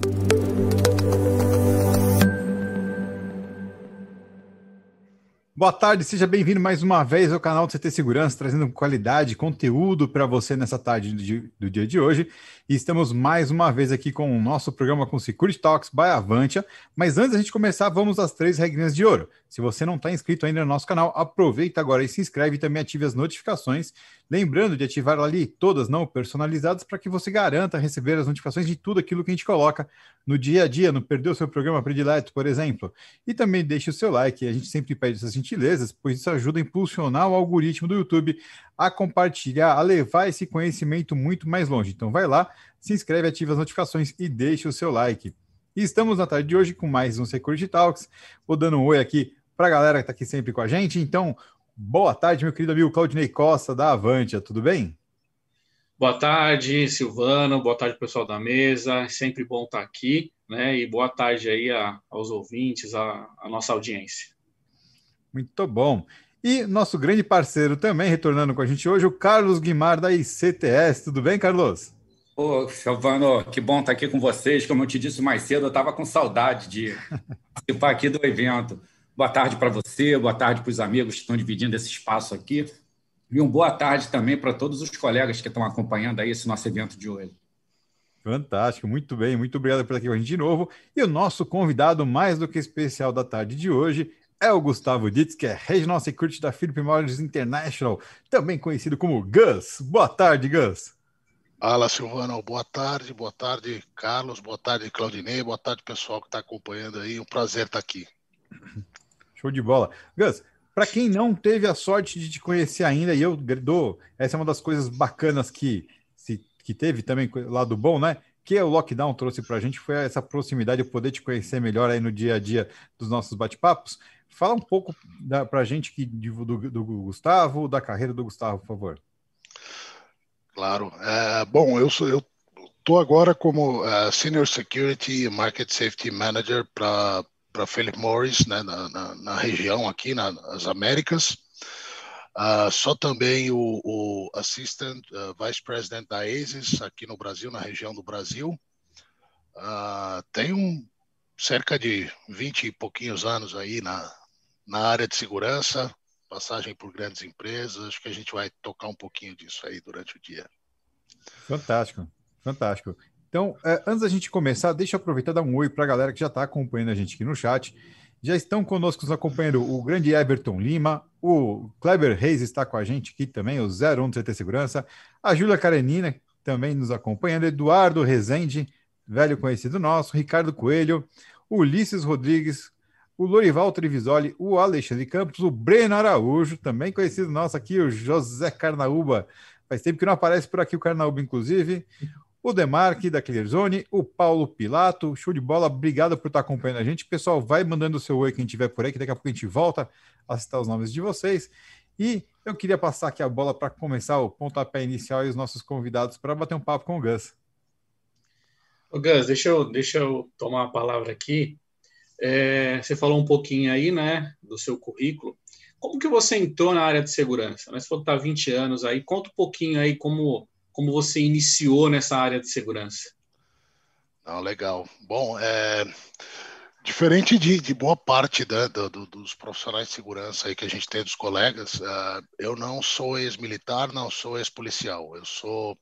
Thank you. Boa tarde, seja bem-vindo mais uma vez ao canal do CT Segurança, trazendo qualidade, conteúdo para você nessa tarde do, dia de hoje. E estamos mais uma vez aqui com o nosso programa com Security Talks by Avantia. Mas antes da gente começar, vamos às três regrinhas de ouro. Se você não está inscrito ainda no nosso canal, aproveita agora e se inscreve e também ative as notificações. Lembrando de ativar ali todas não personalizadas para que você garanta receber as notificações de tudo aquilo que a gente coloca no dia a dia, não perder o seu programa predileto, por exemplo. E também deixe o seu like, a gente sempre pede essas gentilezas, pois isso ajuda a impulsionar o algoritmo do YouTube a compartilhar, a levar esse conhecimento muito mais longe. Então vai lá, se inscreve, ativa as notificações e deixe o seu like. E estamos na tarde de hoje com mais um Security Talks. Vou dando um oi aqui para a galera que está aqui sempre com a gente. Então, boa tarde, meu querido amigo Claudinei Costa, da Avantia, tudo bem? Boa tarde, Silvano, boa tarde, pessoal da mesa, é sempre bom estar aqui, né? E boa tarde aí a, aos ouvintes, a, a nossa audiência. Muito bom. E nosso grande parceiro também retornando com a gente hoje, o Carlos Guimar da ICTS. Tudo bem, Carlos? Ô, Silvano, que bom estar aqui com vocês. Como eu te disse mais cedo, eu estava com saudade de participar aqui do evento. Boa tarde para você, boa tarde para os amigos que estão dividindo esse espaço aqui. E uma boa tarde também para todos os colegas que estão acompanhando aí esse nosso evento de hoje. Fantástico, muito bem, muito obrigado por estar aqui com a gente de novo. E o nosso convidado mais do que especial da tarde de hoje é o Gustavo Ditz, que é Regional Security da Philip Morris International, também conhecido como Gus. Boa tarde, Gus. Fala, Silvano. Boa tarde, boa tarde, Carlos. Boa tarde, Claudinei. Boa tarde, pessoal que está acompanhando aí. Um prazer estar aqui. Show de bola. Gus, para quem não teve a sorte de te conhecer ainda, e eu dou, essa é uma das coisas bacanas que, se, que teve também lado bom, né? Que o lockdown trouxe para a gente foi essa proximidade, eu poder te conhecer melhor aí no dia a dia dos nossos bate-papos. Fala um pouco para a gente que, do, do, Gustavo, da carreira do Gustavo, por favor. Claro. É, bom, eu sou eu estou agora como uh, Senior Security Market Safety Manager para para Philip Morris, né, na, na, na, região aqui, na, nas Américas. Uh, sou também o, o Assistant uh, Vice President da ASIS aqui no Brasil, na região do Brasil. Uh, tenho cerca de 20 e pouquinhos anos aí na, na área de segurança, passagem por grandes empresas. Acho que a gente vai tocar um pouquinho disso aí durante o dia. Fantástico, fantástico. Então, é, antes da gente começar, deixa eu aproveitar e dar um oi para a galera que já está acompanhando a gente aqui no chat. Já estão conosco nos acompanhando o grande Everton Lima, o Kleber Reis está com a gente aqui também, o 01 do CT Segurança, a Júlia Karenina também nos acompanhando, Eduardo Rezende, velho conhecido nosso, Ricardo Coelho, Ulisses Rodrigues, o Lorival Trevisoli, o Alexandre Campos, o Breno Araújo, também conhecido nosso aqui, o José Carnaúba. Faz tempo que não aparece por aqui o Carnaúba, inclusive o Demarque da Clearzone, o Paulo Pilato, show de bola, obrigado por estar acompanhando a gente. Pessoal, vai mandando o seu oi quem estiver por aí, que daqui a pouco a gente volta a citar os nomes de vocês. E eu queria passar aqui a bola para começar o pontapé inicial e os nossos convidados para bater um papo com o Gus. Ô Gus, deixa eu, deixa eu tomar a palavra aqui. É, você falou um pouquinho aí, né, do seu currículo. Como que você entrou na área de segurança? Mas Você falou que está 20 anos aí. Conta um pouquinho aí como como você iniciou nessa área de segurança? Não, legal. Bom, é, diferente de, de boa parte né, do, do, dos profissionais de segurança aí que a gente tem dos colegas, uh, eu não sou ex-militar, não sou ex-policial. Eu sou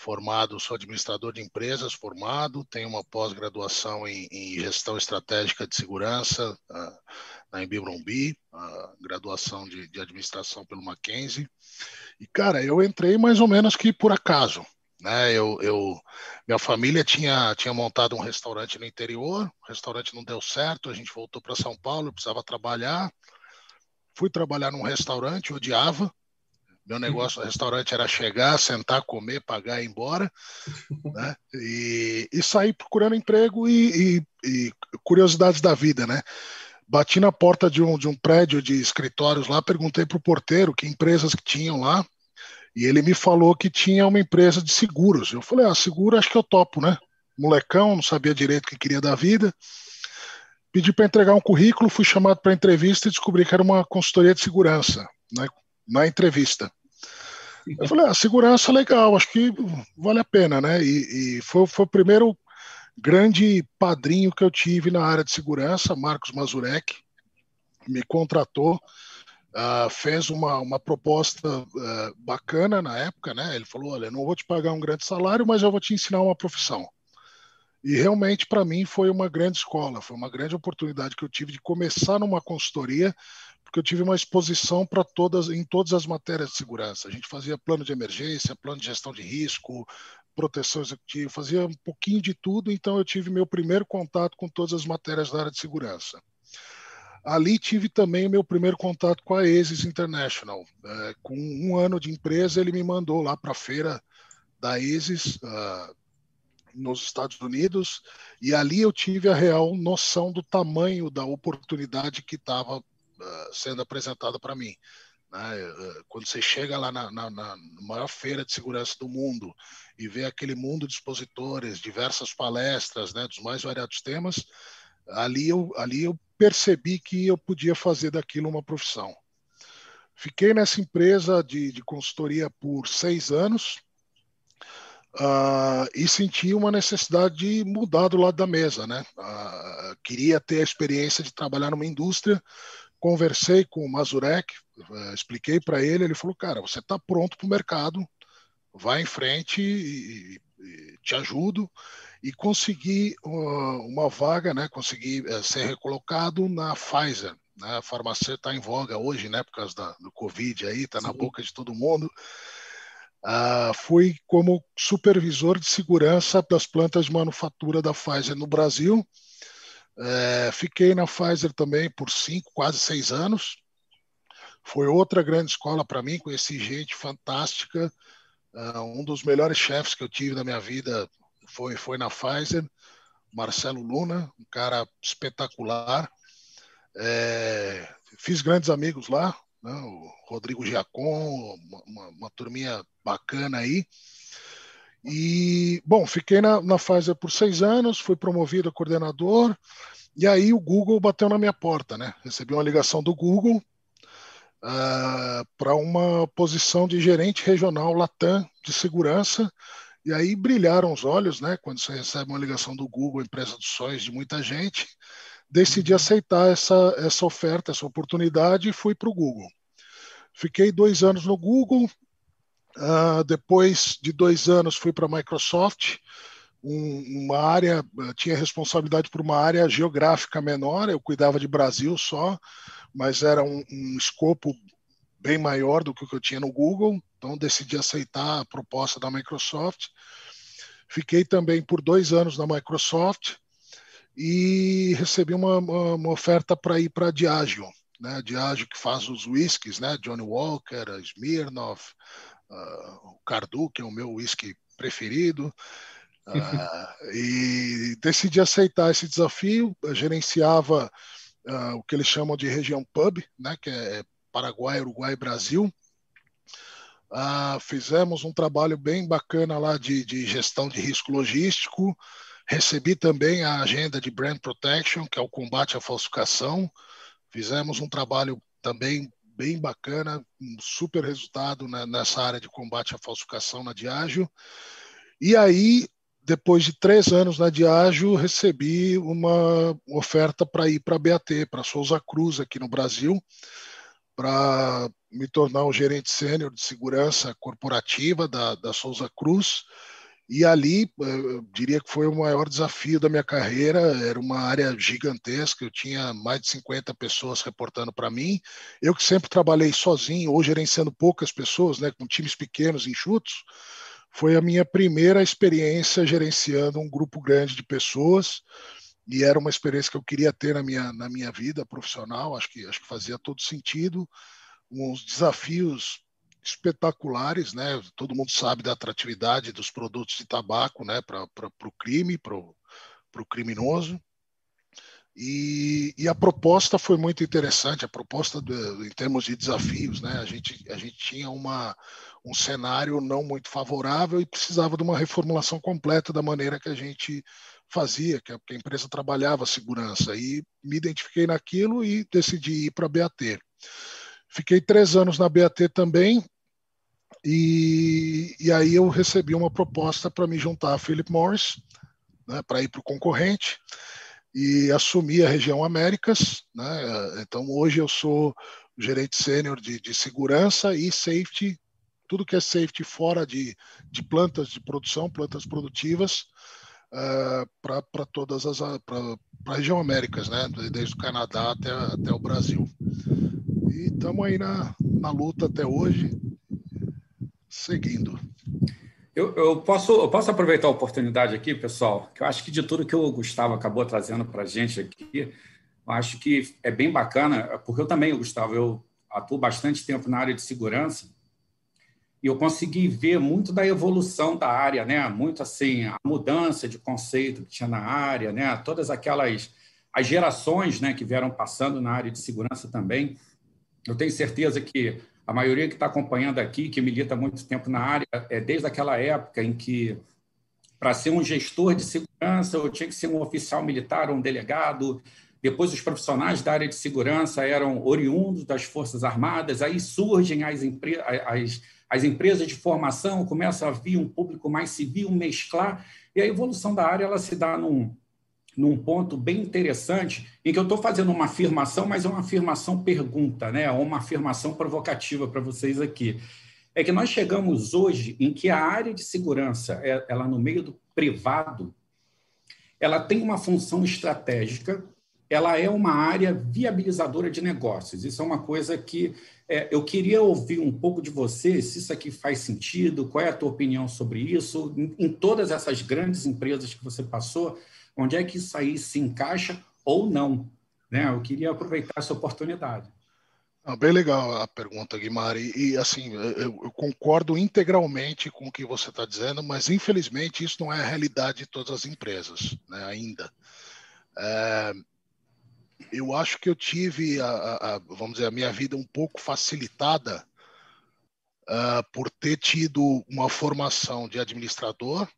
formado, sou administrador de empresas formado, tenho uma pós-graduação em, em, gestão estratégica de segurança uh, na Embimbrumbi, uh, graduação de, de administração pelo Mackenzie. E, cara, eu entrei mais ou menos que por acaso. Né? Eu, eu, minha família tinha, tinha montado um restaurante no interior, o restaurante não deu certo, a gente voltou para São Paulo, precisava trabalhar. Fui trabalhar num restaurante, odiava. Meu negócio no restaurante era chegar, sentar, comer, pagar e ir embora. Né? E, e sair procurando emprego e, e, e curiosidades da vida, né? bati na porta de um, de um prédio de escritórios lá, perguntei para o porteiro que empresas que tinham lá, e ele me falou que tinha uma empresa de seguros. Eu falei, ah, seguro acho que eu topo, né? Molecão, não sabia direito o que queria da vida. Pedi para entregar um currículo, fui chamado para entrevista e descobri que era uma consultoria de segurança, né? na entrevista. Eu falei, ah, segurança legal, acho que vale a pena, né? E, e foi, foi o primeiro grande padrinho que eu tive na área de segurança, Marcos Mazurek, me contratou, uh, fez uma, uma proposta uh, bacana na época, né? Ele falou: Olha, não vou te pagar um grande salário, mas eu vou te ensinar uma profissão. E realmente, para mim, foi uma grande escola, foi uma grande oportunidade que eu tive de começar numa consultoria, porque eu tive uma exposição para todas, em todas as matérias de segurança. A gente fazia plano de emergência, plano de gestão de risco, proteção executiva, fazia um pouquinho de tudo, então eu tive meu primeiro contato com todas as matérias da área de segurança. Ali tive também meu primeiro contato com a ESIS International. É, com um ano de empresa, ele me mandou lá para a feira da ESIS, uh, nos Estados Unidos, e ali eu tive a real noção do tamanho da oportunidade que estava sendo apresentada para mim. Né? Eh, quando você chega lá na, na, na, maior feira de segurança do mundo e vê aquele mundo de expositores, diversas palestras né, dos mais variados temas, ali eu, ali eu percebi que eu podia fazer daquilo uma profissão. Fiquei nessa empresa de, de consultoria por seis anos uh, e senti uma necessidade de mudar do lado da mesa. Né? Uh, queria ter a experiência de trabalhar numa indústria conversei com o Mazurek, eh, expliquei para ele, ele falou, cara, você está pronto para o mercado, vai em frente e, e, te ajudo e consegui uh, uma vaga, né? Consegui uh, ser recolocado na Pfizer. Né? A farmácia está em voga hoje, né? Por causa da, do Covid aí, está na boca de todo mundo. Uh, fui como supervisor de segurança das plantas de manufatura da Pfizer no Brasil é, fiquei na Pfizer também por cinco, quase seis anos. Foi outra grande escola para mim, conheci gente fantástica. Uh, um dos melhores chefes que eu tive na minha vida foi, foi na Pfizer, Marcelo Luna, um cara espetacular. É, fiz grandes amigos lá, né, o Rodrigo Giacom, uma, uma, uma, turminha bacana aí. E, bom, fiquei na, na Pfizer por seis anos, fui promovido a coordenador, e aí o Google bateu na minha porta, né? Recebi uma ligação do Google uh, ah, para uma posição de gerente regional Latam de segurança, e aí brilharam os olhos, né? Quando você recebe uma ligação do Google, empresa dos sonhos de muita gente, decidi uhum. aceitar essa, essa oferta, essa oportunidade e fui para o Google. Fiquei dois anos no Google, Uh, depois de dois anos fui para a Microsoft, um, uma área, tinha responsabilidade por uma área geográfica menor, eu cuidava de Brasil só, mas era um, um escopo bem maior do que o que eu tinha no Google, então decidi aceitar a proposta da Microsoft. Fiquei também por dois anos na Microsoft e recebi uma, uma, uma oferta para ir para a Diageo, né? Diageo que faz os whiskies, né? Johnny Walker, Smirnoff, uh, o Cardu, que é o meu whisky preferido, uh, e decidi aceitar esse desafio. Eu gerenciava uh, o que eles chamam de região pub, né, que é Paraguai, Uruguai e Brasil. fizemos um trabalho bem bacana lá de, de gestão de risco logístico. Recebi também a agenda de Brand Protection, que é o combate à falsificação. Fizemos um trabalho também bem bacana, um super resultado né, nessa área de combate à falsificação na Diageo. E aí, depois de três anos na Diageo, recebi uma oferta para ir para a BAT, para Souza Cruz, aqui no Brasil, para me tornar o gerente sênior de segurança corporativa da, da Souza Cruz. E ali, eh, eu diria que foi o maior desafio da minha carreira. Era uma área gigantesca, eu tinha mais de 50 pessoas reportando para mim. Eu que sempre trabalhei sozinho, ou gerenciando poucas pessoas, né, com times pequenos, enxutos, foi a minha primeira experiência gerenciando um grupo grande de pessoas. E era uma experiência que eu queria ter na minha, na minha vida profissional, acho que, acho que fazia todo sentido. Uns desafios espetaculares, né? Todo mundo sabe da atratividade dos produtos de tabaco, né? Para o crime, para o criminoso. E, e, a proposta foi muito interessante. A proposta em termos de desafios, né? A gente a gente tinha uma um cenário não muito favorável e precisava de uma reformulação completa da maneira que a gente fazia, que a, que a empresa trabalhava a segurança. E me identifiquei naquilo e decidi ir para a BAT. Fiquei três anos na BAT também, e, e aí eu recebi uma proposta para me juntar a Philip Morris, né, para ir para o concorrente e assumi a região Américas. Né, então, hoje eu sou gerente sênior de, de segurança e safety, tudo que é safety fora de, de plantas de produção, plantas produtivas, uh, para todas as para a região Américas, né? Desde o Canadá até, até o Brasil. E estamos aí na, na luta até hoje, seguindo. Eu, eu, posso, eu posso aproveitar a oportunidade aqui, pessoal, que eu acho que de tudo que o Gustavo acabou trazendo para a gente aqui, eu acho que é bem bacana, porque eu também, Gustavo, eu atuo bastante tempo na área de segurança e eu consegui ver muito da evolução da área, né? Muito assim, a mudança de conceito que tinha na área, né? Todas aquelas as gerações, né, que vieram passando na área de segurança também. Eu tenho certeza que a maioria que está acompanhando aqui, que milita muito tempo na área, é desde aquela época em que para ser um gestor de segurança, eu tinha que ser um oficial militar, um delegado. Depois, os profissionais da área de segurança eram oriundos das Forças Armadas. Aí surgem as, as as empresas de formação começam a vir um público mais civil, mesclar, e a evolução da área ela se dá num, num ponto bem interessante, em que eu estou fazendo uma afirmação, mas é uma afirmação pergunta, né? ou uma afirmação provocativa para vocês aqui. É que nós chegamos hoje em que a área de segurança, é, ela no meio do privado, ela tem uma função estratégica, ela é uma área viabilizadora de negócios. Isso é uma coisa que é, eu queria ouvir um pouco de você, se isso aqui faz sentido, qual é a tua opinião sobre isso, em, em todas essas grandes empresas que você passou, onde é que isso aí se encaixa ou não? Né? Eu queria aproveitar essa oportunidade. Ah, bem legal a pergunta, Guimari. E assim, eu, eu concordo integralmente com o que você está dizendo, mas infelizmente isso não é a realidade de todas as empresas, né, ainda. É, eu acho que eu tive, a, a, vamos dizer, a minha vida um pouco facilitada uh, por ter tido uma formação de administrador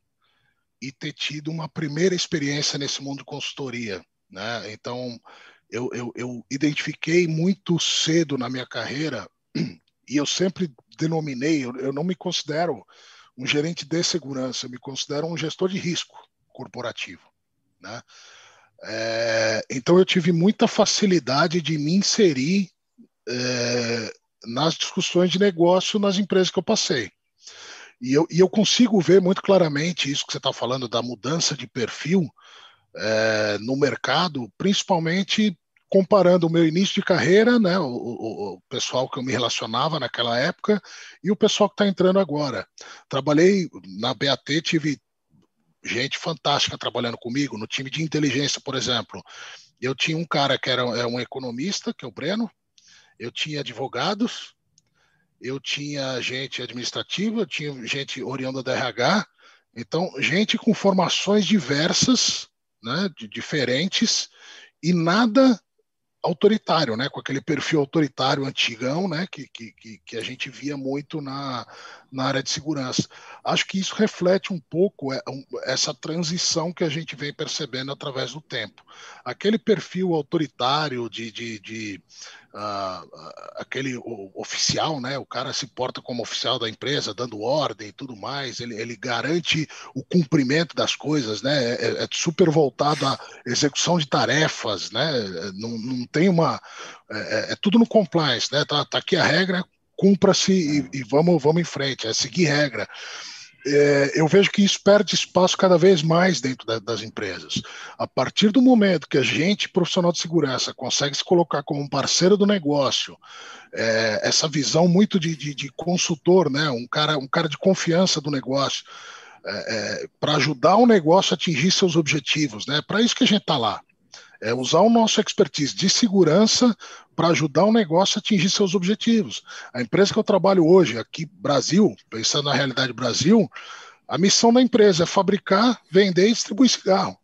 e ter tido uma primeira experiência nesse mundo de consultoria. Né? Então, eu, eu, eu identifiquei muito cedo na minha carreira, e eu sempre denominei, eu, eu não me considero um gerente de segurança, eu me considero um gestor de risco corporativo. Né? É, então eu tive muita facilidade de me inserir é, nas discussões de negócio nas empresas que eu passei. E eu, e eu consigo ver muito claramente isso que você está falando da mudança de perfil é, no mercado, principalmente comparando o meu início de carreira, né, o, o, o, pessoal que eu me relacionava naquela época e o pessoal que está entrando agora. Trabalhei na BAT, tive gente fantástica trabalhando comigo, no time de inteligência, por exemplo. Eu tinha um cara que era é um economista, que é o Breno, eu tinha advogados, eu tinha gente administrativa, eu tinha gente oriunda da RH, então, gente com formações diversas, né, de, diferentes, e nada autoritário, né, com aquele perfil autoritário antigão, né, que, que, que a gente via muito na, na área de segurança. Acho que isso reflete um pouco é, essa transição que a gente vem percebendo através do tempo. Aquele perfil autoritário de, de, de uh, aquele oficial, né, o cara se porta como oficial da empresa, dando ordem e tudo mais, ele, ele garante o cumprimento das coisas, né, é, é super voltado à execução de tarefas, né, não, não tem uma. É, é, é tudo no compliance, né? Tá, tá aqui a regra, cumpra-se e, e, vamos, vamos em frente, é seguir regra. É, eu vejo que isso perde espaço cada vez mais dentro da, das empresas. A partir do momento que a gente, profissional de segurança, consegue se colocar como um parceiro do negócio, é, essa visão muito de, de, de, consultor, né? um, cara, um cara de confiança do negócio, é, é para ajudar o negócio a atingir seus objetivos. Né? Para isso que a gente está lá é usar o nosso expertise de segurança para ajudar o negócio a atingir seus objetivos. A empresa que eu trabalho hoje, aqui Brasil, pensando na realidade Brasil, a missão da empresa é fabricar, vender e distribuir cigarro.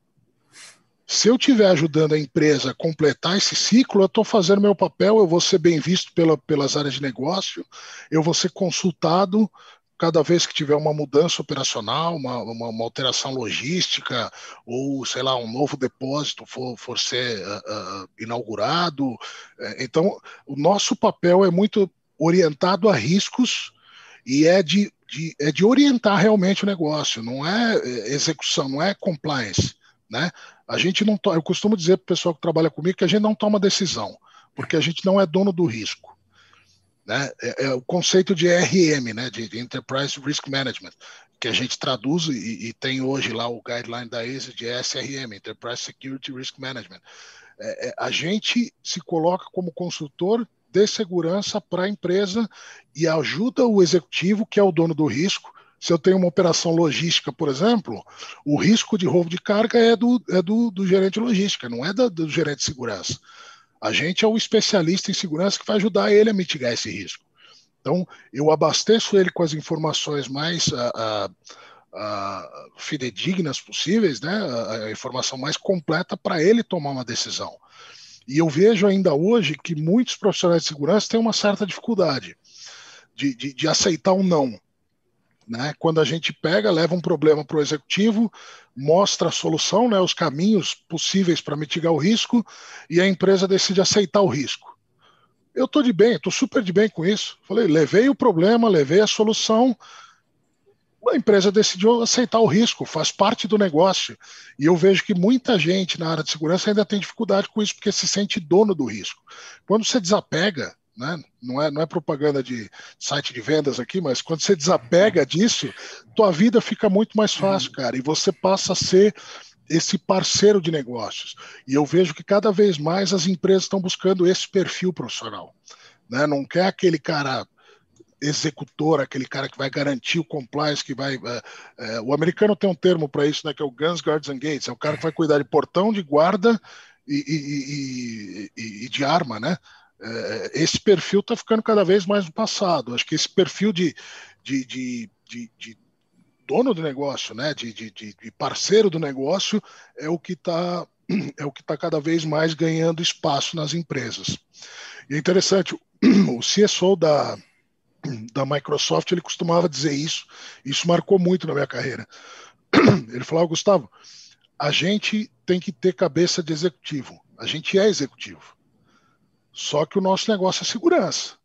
Se eu estiver ajudando a empresa a completar esse ciclo, eu estou fazendo meu papel, eu vou ser bem visto pela, pelas áreas de negócio, eu vou ser consultado cada vez que tiver uma mudança operacional, uma, uma, uma, alteração logística, ou, sei lá, um novo depósito for, for ser uh, uh, inaugurado. É, então, o nosso papel é muito orientado a riscos e é de, de, é de orientar realmente o negócio, não é, é execução, não é compliance. né? A gente não eu costumo dizer para o pessoal que trabalha comigo que a gente não toma decisão, porque a gente não é dono do risco. Né? É, é o conceito de RM, né? de, de, Enterprise Risk Management, que a gente traduz e, e, tem hoje lá o guideline da ESA de SRM, Enterprise Security Risk Management. É, é, a gente se coloca como consultor de segurança para a empresa e ajuda o executivo, que é o dono do risco. Se eu tenho uma operação logística, por exemplo, o risco de roubo de carga é do, é do, do gerente logística, não é do, do gerente de segurança. A gente é o especialista em segurança que vai ajudar ele a mitigar esse risco. Então, eu abasteço ele com as informações mais uh, uh, fidedignas possíveis, né? a, a informação mais completa para ele tomar uma decisão. E eu vejo ainda hoje que muitos profissionais de segurança têm uma certa dificuldade de, de, de aceitar um não. Né? Quando a gente pega, leva um problema para o executivo, mostra a solução, né, os caminhos possíveis para mitigar o risco, e a empresa decide aceitar o risco. Eu estou de bem, estou super de bem com isso. Falei, levei o problema, levei a solução, a empresa decidiu aceitar o risco, faz parte do negócio. E eu vejo que muita gente na área de segurança ainda tem dificuldade com isso, porque se sente dono do risco. Quando você desapega, né? Não é, não é propaganda de site de vendas aqui, mas quando você desapega disso, tua vida fica muito mais fácil, cara, e você passa a ser esse parceiro de negócios. E eu vejo que cada vez mais as empresas estão buscando esse perfil profissional. Né? Não quer aquele cara executor, aquele cara que vai garantir o compliance, que vai. É, é, o americano tem um termo para isso, né, que é o Guns, Guards and Gates, é o cara que vai cuidar de portão, de guarda e, e, e, e de arma, né? É, esse perfil está ficando cada vez mais no passado. Acho que esse perfil de, de, de, de, de dono do negócio, né, de, de, de, parceiro do negócio, é o que está é o que está cada vez mais ganhando espaço nas empresas. E é interessante, o CSO da, da Microsoft ele costumava dizer isso, isso marcou muito na minha carreira. Ele falava, Gustavo, a gente tem que ter cabeça de executivo, a gente é executivo. Só que o nosso negócio é segurança.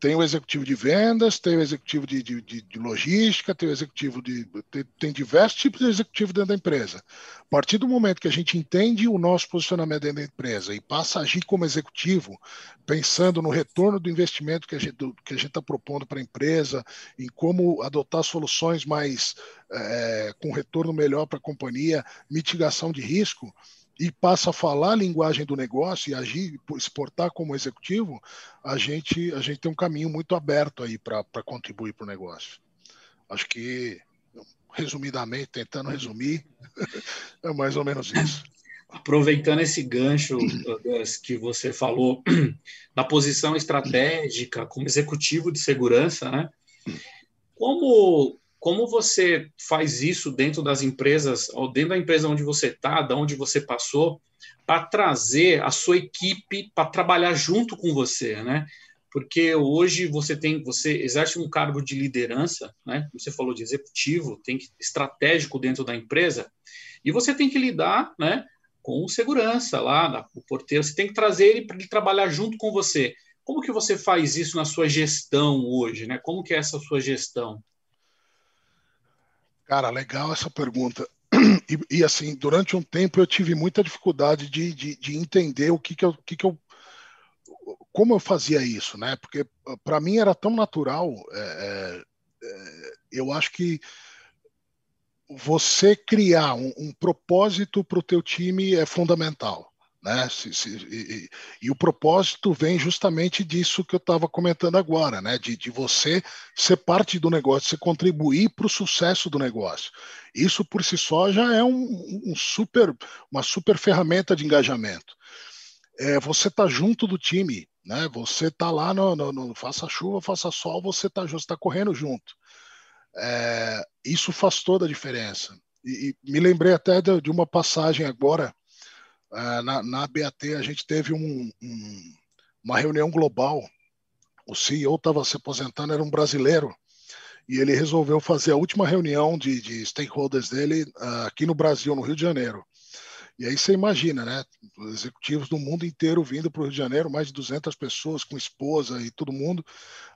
Tem o executivo de vendas, tem o executivo de, de, de, de logística, tem o executivo de. Tem, tem, diversos tipos de executivo dentro da empresa. A partir do momento que a gente entende o nosso posicionamento dentro da empresa e passa a agir como executivo, pensando no retorno do investimento que a gente está propondo para a empresa, em como adotar soluções mais é, com retorno melhor para a companhia, mitigação de risco, e passa a falar a linguagem do negócio e agir, exportar como executivo, a gente, a gente tem um caminho muito aberto aí para contribuir para o negócio. Acho que, resumidamente, tentando resumir, é mais ou menos isso. Aproveitando esse gancho que você falou da posição estratégica como executivo de segurança, né? Como como você faz isso dentro das empresas, ou dentro da empresa onde você está, da onde você passou, para trazer a sua equipe para trabalhar junto com você, né? Porque hoje você tem, você exerce um cargo de liderança, né? Você falou de executivo, tem que, estratégico dentro da empresa, e você tem que lidar, né? Com segurança lá, o porteiro, você tem que trazer ele para ele trabalhar junto com você. Como que você faz isso na sua gestão hoje, né? Como que é essa sua gestão? Cara, legal essa pergunta. E, e, assim, durante um tempo eu tive muita dificuldade de, de, de entender o que, que, eu, que, que eu. Como eu fazia isso, né? Porque para mim era tão natural. É, é, eu acho que você criar um, um propósito para o teu time é fundamental. Né? Se, se, e, e, o propósito vem justamente disso que eu estava comentando agora, né? De, de, você ser parte do negócio, você contribuir para o sucesso do negócio. Isso por si só já é um, um super, uma super ferramenta de engajamento. É, você está junto do time, né? Você está lá no, no, no, faça chuva, faça sol, você está está correndo junto. É, isso faz toda a diferença. E, e me lembrei até de, de uma passagem agora na, na BAT a gente teve um, um, uma reunião global. O CEO estava se aposentando, era um brasileiro, e ele resolveu fazer a última reunião de, de stakeholders dele uh, aqui no Brasil, no Rio de Janeiro. E aí você imagina, né? Os executivos do mundo inteiro vindo para o Rio de Janeiro, mais de 200 pessoas com esposa e todo mundo,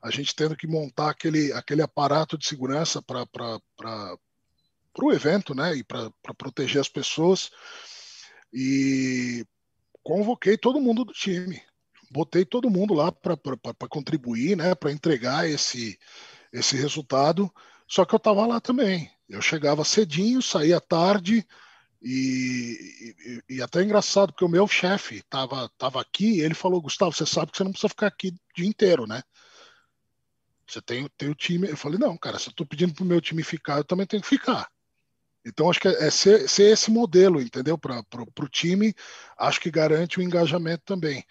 a gente tendo que montar aquele, aquele aparato de segurança para o evento, né? E para proteger as pessoas. E convoquei todo mundo do time. Botei todo mundo lá para contribuir, né? Para entregar esse, esse resultado. Só que eu estava lá também. Eu chegava cedinho, saía tarde. E, e, e, até é engraçado, porque o meu chefe estava tava aqui e ele falou: Gustavo, você sabe que você não precisa ficar aqui o dia inteiro, né? Você tem, tem o time. Eu falei: não, cara, se eu estou pedindo para o meu time ficar, eu também tenho que ficar. Então, acho que é, é ser, ser esse modelo, entendeu? Para o time, acho que garante o engajamento também.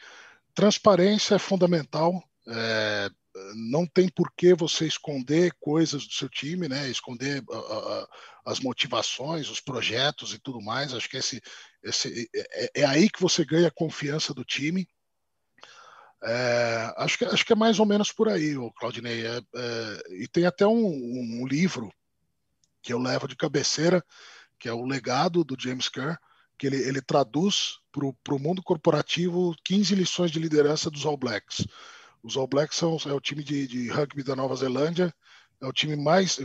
Transparência é fundamental. É, não tem por que você esconder coisas do seu time, né? Esconder uh, uh, as motivações, os projetos e tudo mais. Acho que esse, esse é, é, é aí que você ganha a confiança do time. É, acho, que, acho que é mais ou menos por aí, o Claudinei. É, é, e tem até um, um, livro que eu levo de cabeceira, que é o legado do James Kerr, que ele, ele traduz para o mundo corporativo 15 lições de liderança dos All Blacks. Os All Blacks são é o time de, de rugby da Nova Zelândia, é o time mais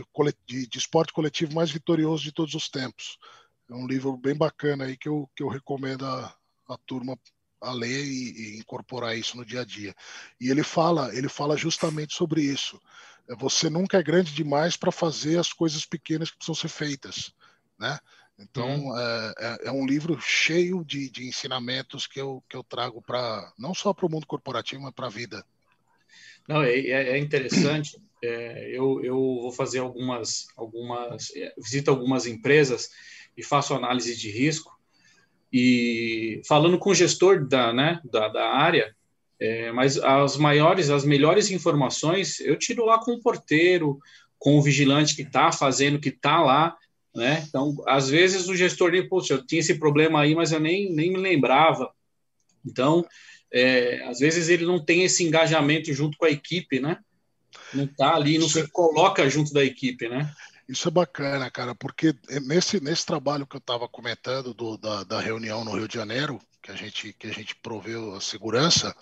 de, de, esporte coletivo mais vitorioso de todos os tempos. É um livro bem bacana aí que eu, que eu recomendo a, a turma a ler e, e, incorporar isso no dia a dia. E ele fala, ele fala justamente sobre isso. É, você nunca é grande demais para fazer as coisas pequenas que precisam ser feitas, né? Então uhum. é, é, é, um livro cheio de, de ensinamentos que eu, que eu trago para não só para o mundo corporativo, mas para a vida. Não, é, é, é interessante. É, eu, eu vou fazer algumas, algumas, visito algumas empresas e faço análise de risco. E falando com o gestor da, né, da, da área, é, mas as maiores, as melhores informações eu tiro lá com o porteiro, com o vigilante que está fazendo, que está lá, né? Então, às vezes o gestor nem, poxa, eu tinha esse problema aí, mas eu nem, nem me lembrava. Então, é, às vezes ele não tem esse engajamento junto com a equipe, né? Não está ali, não se coloca junto da equipe, né? Isso é bacana, cara, porque nesse, nesse trabalho que eu estava comentando do, da, da reunião no Rio de Janeiro, que a gente, que a gente proveu a segurança,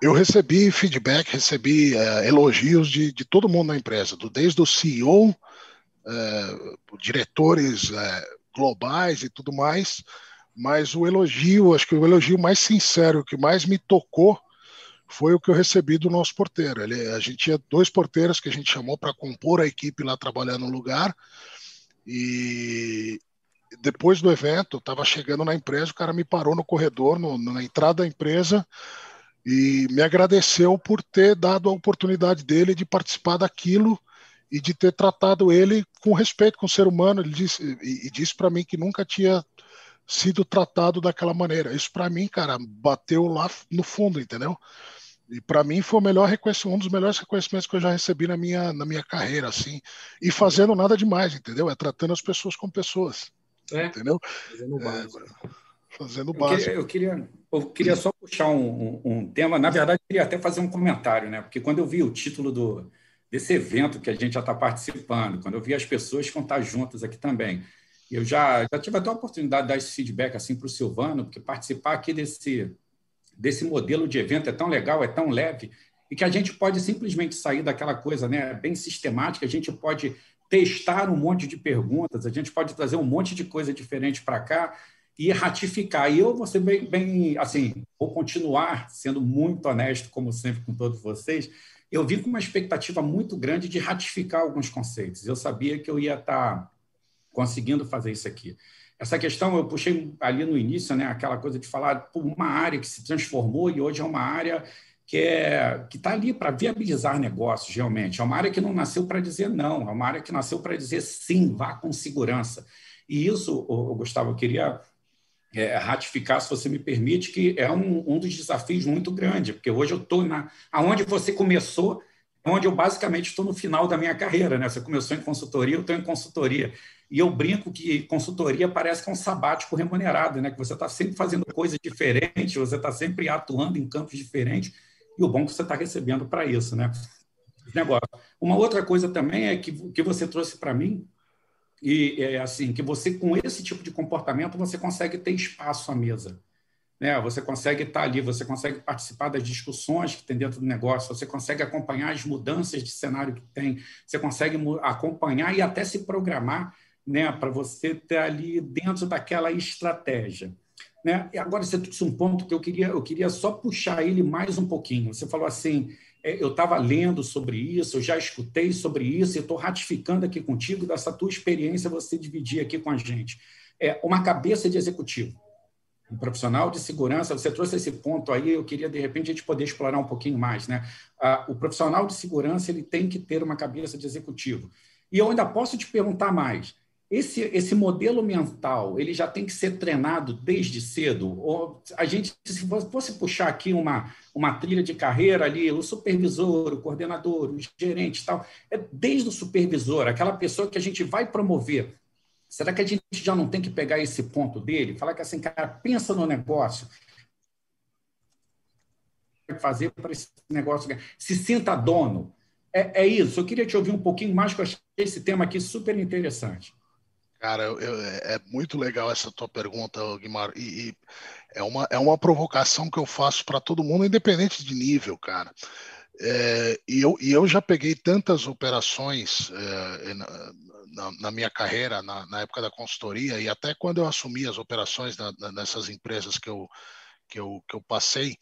eu recebi feedback, recebi é, elogios de, de todo mundo na empresa, do, desde o CEO, é, diretores é, globais e tudo mais, mas o elogio, acho que o elogio mais sincero, que mais me tocou, foi o que eu recebi do nosso porteiro. Ele, a gente tinha dois porteiros que a gente chamou para compor a equipe lá trabalhando no lugar. E depois do evento, estava chegando na empresa, o cara me parou no corredor, no, na entrada da empresa, e me agradeceu por ter dado a oportunidade dele de participar daquilo e de ter tratado ele com respeito com o ser humano. Ele disse, e, e disse para mim que nunca tinha sido tratado daquela maneira. Isso para mim, cara, bateu lá no fundo, entendeu? E para mim foi o melhor reconhecimento, um dos melhores reconhecimentos que eu já recebi na minha, na minha carreira, assim. E fazendo nada demais, entendeu? É tratando as pessoas como pessoas. É. Entendeu? Fazendo o básico. É, fazendo o básico. Eu queria, eu queria, eu queria só puxar um, um, um, tema. Na verdade, eu queria até fazer um comentário, né? Porque quando eu vi o título do, desse evento que a gente já está participando, quando eu vi as pessoas que vão estar juntas aqui também eu já, já tive até a oportunidade de dar esse feedback assim para o Silvano, porque participar aqui desse, desse modelo de evento é tão legal, é tão leve, e que a gente pode simplesmente sair daquela coisa né, bem sistemática, a gente pode testar um monte de perguntas, a gente pode trazer um monte de coisa diferente para cá e ratificar. E eu vou ser bem, bem, assim, vou continuar sendo muito honesto, como sempre, com todos vocês. Eu vim com uma expectativa muito grande de ratificar alguns conceitos. Eu sabia que eu ia estar conseguindo fazer isso aqui. Essa questão eu puxei ali no início, né, aquela coisa de falar por uma área que se transformou e hoje é uma área que é está ali para viabilizar negócios realmente. É uma área que não nasceu para dizer não, é uma área que nasceu para dizer sim, vá com segurança. E isso, Gustavo, eu queria é, ratificar, se você me permite, que é um, um dos desafios muito grande, porque hoje eu estou na aonde você começou, onde eu basicamente estou no final da minha carreira, né? Você começou em consultoria, eu estou em consultoria. E eu brinco que consultoria parece que é um sabático remunerado, né? Que você está sempre fazendo coisas diferentes, você está sempre atuando em campos diferentes, e o bom é que você está recebendo para isso, né? Negócio. Uma outra coisa também é que, que você trouxe para mim, e é assim, que você, com esse tipo de comportamento, você consegue ter espaço à mesa. Né? Você consegue estar ali, você consegue participar das discussões que tem dentro do negócio, você consegue acompanhar as mudanças de cenário que tem, você consegue acompanhar e até se programar né, para você estar ali dentro daquela estratégia. Né? E agora você trouxe um ponto que eu queria, eu queria só puxar ele mais um pouquinho. Você falou assim, é, eu estava lendo sobre isso, eu já escutei sobre isso, e estou ratificando aqui contigo dessa tua experiência, você dividir aqui com a gente. É uma cabeça de executivo. Um profissional de segurança, você trouxe esse ponto aí, eu queria, de repente, a gente poder explorar um pouquinho mais. Né? Ah, o profissional de segurança ele tem que ter uma cabeça de executivo. E eu ainda posso te perguntar mais. Esse, esse modelo mental, ele já tem que ser treinado desde cedo? Ou a gente, se fosse puxar aqui uma, uma trilha de carreira ali, o supervisor, o coordenador, o gerente tal, é desde o supervisor, aquela pessoa que a gente vai promover. Será que a gente já não tem que pegar esse ponto dele? Falar que assim, cara, pensa no negócio, fazer para esse negócio, se sinta dono. É, é, isso. Eu queria te ouvir um pouquinho mais, que eu achei esse tema aqui super interessante. Cara, eu, eu, é muito legal essa tua pergunta, Guimar, e, e é, uma, é uma provocação que eu faço para todo mundo, independente de nível, cara. É, e, eu, e eu já peguei tantas operações é, na, na, minha carreira, na, na, época da consultoria, e até quando eu assumi as operações nessas empresas que eu, que eu, que eu passei,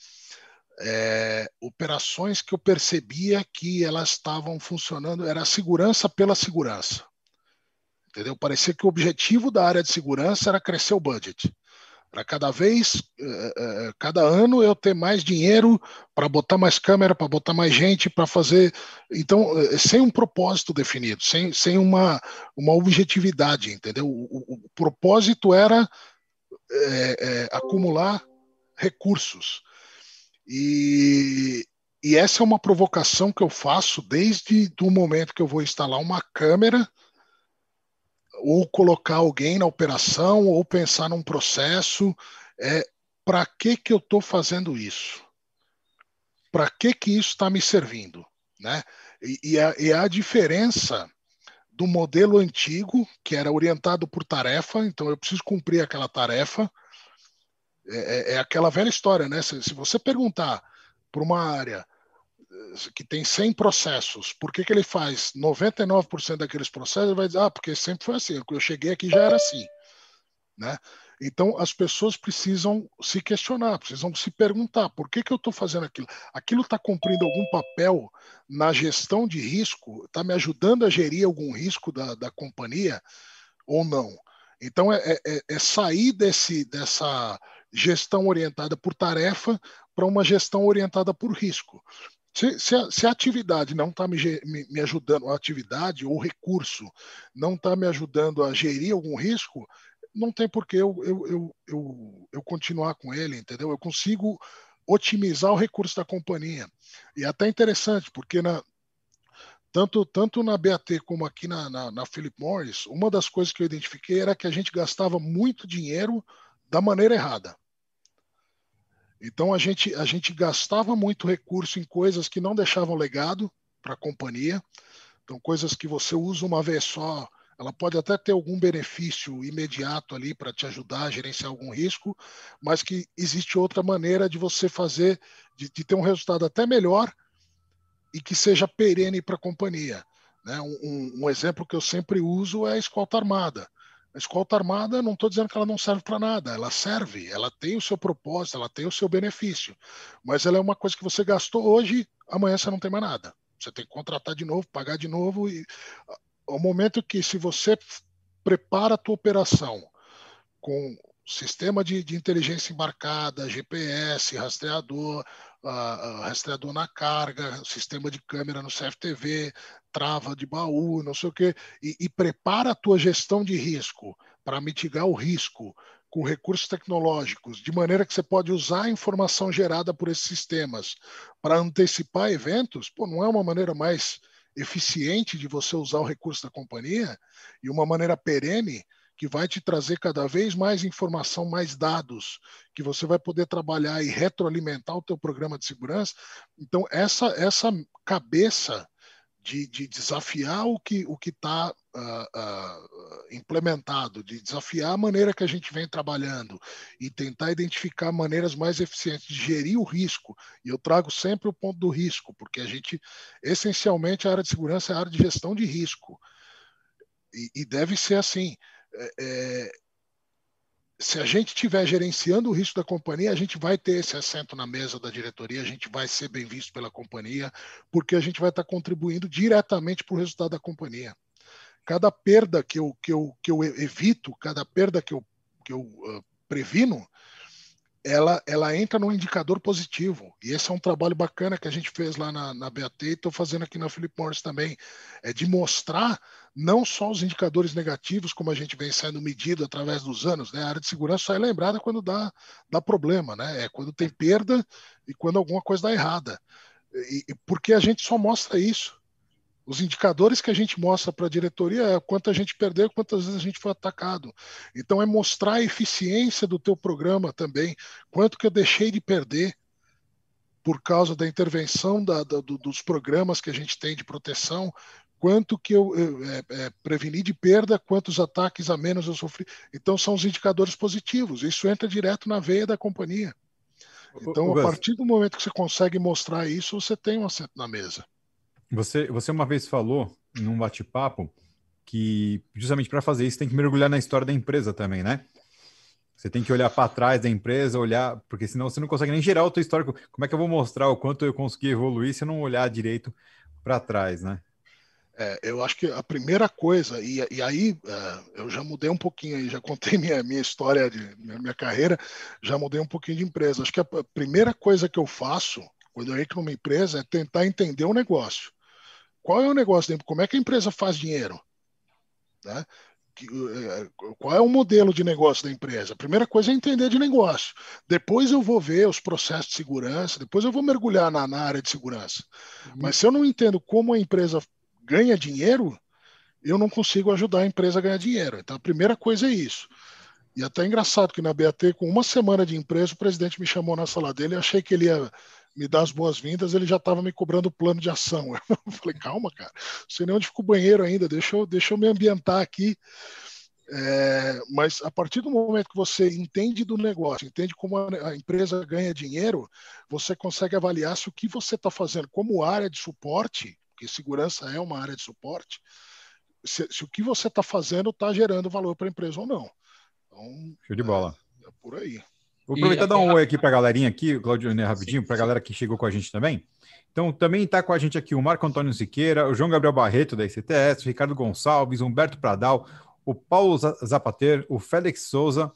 é, operações que eu percebia que elas estavam funcionando, era segurança pela segurança. Entendeu? Parecia que o objetivo da área de segurança era crescer o budget. Para cada vez, eh, eh, cada ano eu ter mais dinheiro para botar mais câmera, para botar mais gente, para fazer. Então, eh, sem um propósito definido, sem, sem uma, uma objetividade, entendeu? O, o, o propósito era é, é, acumular recursos. E, e essa é uma provocação que eu faço desde o momento que eu vou instalar uma câmera ou colocar alguém na operação, ou pensar num processo. É, Para que, que eu estou fazendo isso? Para que, que isso está me servindo? Né? E, e, a, e a diferença do modelo antigo, que era orientado por tarefa, então eu preciso cumprir aquela tarefa, é, é, é aquela velha história, né? Se, se você perguntar para uma área que tem 100 processos, por que, que ele faz 99% daqueles processos? Ele vai dizer, ah, porque sempre foi assim, eu cheguei aqui já era assim. Né? Então, as pessoas precisam se questionar, precisam se perguntar: por que, que eu estou fazendo aquilo? Aquilo está cumprindo algum papel na gestão de risco? Está me ajudando a gerir algum risco da, da companhia ou não? Então, é, é, é sair desse, dessa gestão orientada por tarefa para uma gestão orientada por risco. Se, se, a, se a, atividade não está me, me, me, ajudando, a atividade ou recurso não está me ajudando a gerir algum risco, não tem por que eu, eu, eu, eu, continuar com ele, entendeu? Eu consigo otimizar o recurso da companhia. E é até interessante, porque na, tanto, tanto na BAT como aqui na, na, na Philip Morris, uma das coisas que eu identifiquei era que a gente gastava muito dinheiro da maneira errada. Então a gente, a gente gastava muito recurso em coisas que não deixavam legado para a companhia. Então, coisas que você usa uma vez só, ela pode até ter algum benefício imediato ali para te ajudar a gerenciar algum risco, mas que existe outra maneira de você fazer, de, de ter um resultado até melhor e que seja perene para a companhia. Né? Um, um, exemplo que eu sempre uso é a escolta armada. Escolta armada, não estou dizendo que ela não serve para nada, ela serve, ela tem o seu propósito, ela tem o seu benefício, mas ela é uma coisa que você gastou hoje, amanhã você não tem mais nada. Você tem que contratar de novo, pagar de novo, e ao momento que se você prepara a tua operação com sistema de, de inteligência embarcada, GPS, rastreador, uh, rastreador na carga, sistema de câmera no CFTV, trava de baú, não sei o quê, e, e prepara a tua gestão de risco para mitigar o risco com recursos tecnológicos, de maneira que você pode usar a informação gerada por esses sistemas para antecipar eventos, pô, não é uma maneira mais eficiente de você usar o recurso da companhia e uma maneira perene que vai te trazer cada vez mais informação, mais dados, que você vai poder trabalhar e retroalimentar o teu programa de segurança. Então, essa, essa cabeça de, de desafiar o que o está uh, uh, implementado, de desafiar a maneira que a gente vem trabalhando e tentar identificar maneiras mais eficientes de gerir o risco. E eu trago sempre o ponto do risco, porque a gente, essencialmente, a área de segurança é a área de gestão de risco E, e deve ser assim. É, é, se a gente estiver gerenciando o risco da companhia, a gente vai ter esse assento na mesa da diretoria, a gente vai ser bem visto pela companhia, porque a gente vai estar contribuindo diretamente para o resultado da companhia. Cada perda que eu, que eu, que eu evito, cada perda que eu, que eu uh, previno, ela, ela entra num indicador positivo. E esse é um trabalho bacana que a gente fez lá na, na BAT e estou fazendo aqui na Philip Morris também. É de mostrar não só os indicadores negativos, como a gente vem sendo medido através dos anos. Né? A área de segurança só é lembrada quando dá, dá problema, né? é quando tem perda e quando alguma coisa dá errada. E, porque a gente só mostra isso. Os indicadores que a gente mostra para a diretoria é quanto a gente perdeu, quantas vezes a gente foi atacado. Então é mostrar a eficiência do teu programa também, quanto que eu deixei de perder por causa da intervenção da, da, do, dos programas que a gente tem de proteção, quanto que eu, eu é, é, preveni de perda, quantos ataques a menos eu sofri. Então são os indicadores positivos. Isso entra direto na veia da companhia. Então, a partir do momento que você consegue mostrar isso, você tem um assento na mesa. Você, você uma vez falou num bate-papo que justamente para fazer isso tem que mergulhar na história da empresa também, né? Você tem que olhar para trás da empresa, olhar, porque senão você não consegue nem gerar o teu histórico. Como é que eu vou mostrar o quanto eu consegui evoluir se eu não olhar direito para trás, né? É, eu acho que a primeira coisa, e, e aí é, eu já mudei um pouquinho aí, já contei minha, minha história de minha, minha, carreira, já mudei um pouquinho de empresa. Acho que a primeira coisa que eu faço quando eu entro numa empresa é tentar entender o negócio. Qual é o negócio dentro? Como é que a empresa faz dinheiro? Né? Eh, qual é o modelo de negócio da empresa? A primeira coisa é entender de negócio. Depois eu vou ver os processos de segurança, depois eu vou mergulhar na, na área de segurança. Uhum. Mas se eu não entendo como a empresa ganha dinheiro, eu não consigo ajudar a empresa a ganhar dinheiro. Então a primeira coisa é isso. E até é engraçado que na BAT, com uma semana de empresa, o presidente me chamou na sala dele e achei que ele ia me dar as boas-vindas, ele já estava me cobrando o plano de ação. Eu falei, calma, cara, não sei nem onde fica o banheiro ainda, deixa eu, deixa eu me ambientar aqui. É, mas a partir do momento que você entende do negócio, entende como a, empresa ganha dinheiro, você consegue avaliar se o que você está fazendo como área de suporte, porque segurança é uma área de suporte, se, se o que você está fazendo está gerando valor para a empresa ou não. Então, Show de bola. É, é por aí. Vou aproveitar e dar um oi aqui para a galerinha aqui, Claudio, né, rapidinho, para a galera que chegou com a gente também. Então, também está com a gente aqui o Marco Antônio Siqueira, o João Gabriel Barreto, da ICTS, o Ricardo Gonçalves, Humberto Pradal, o Paulo Zapater, o Félix Souza,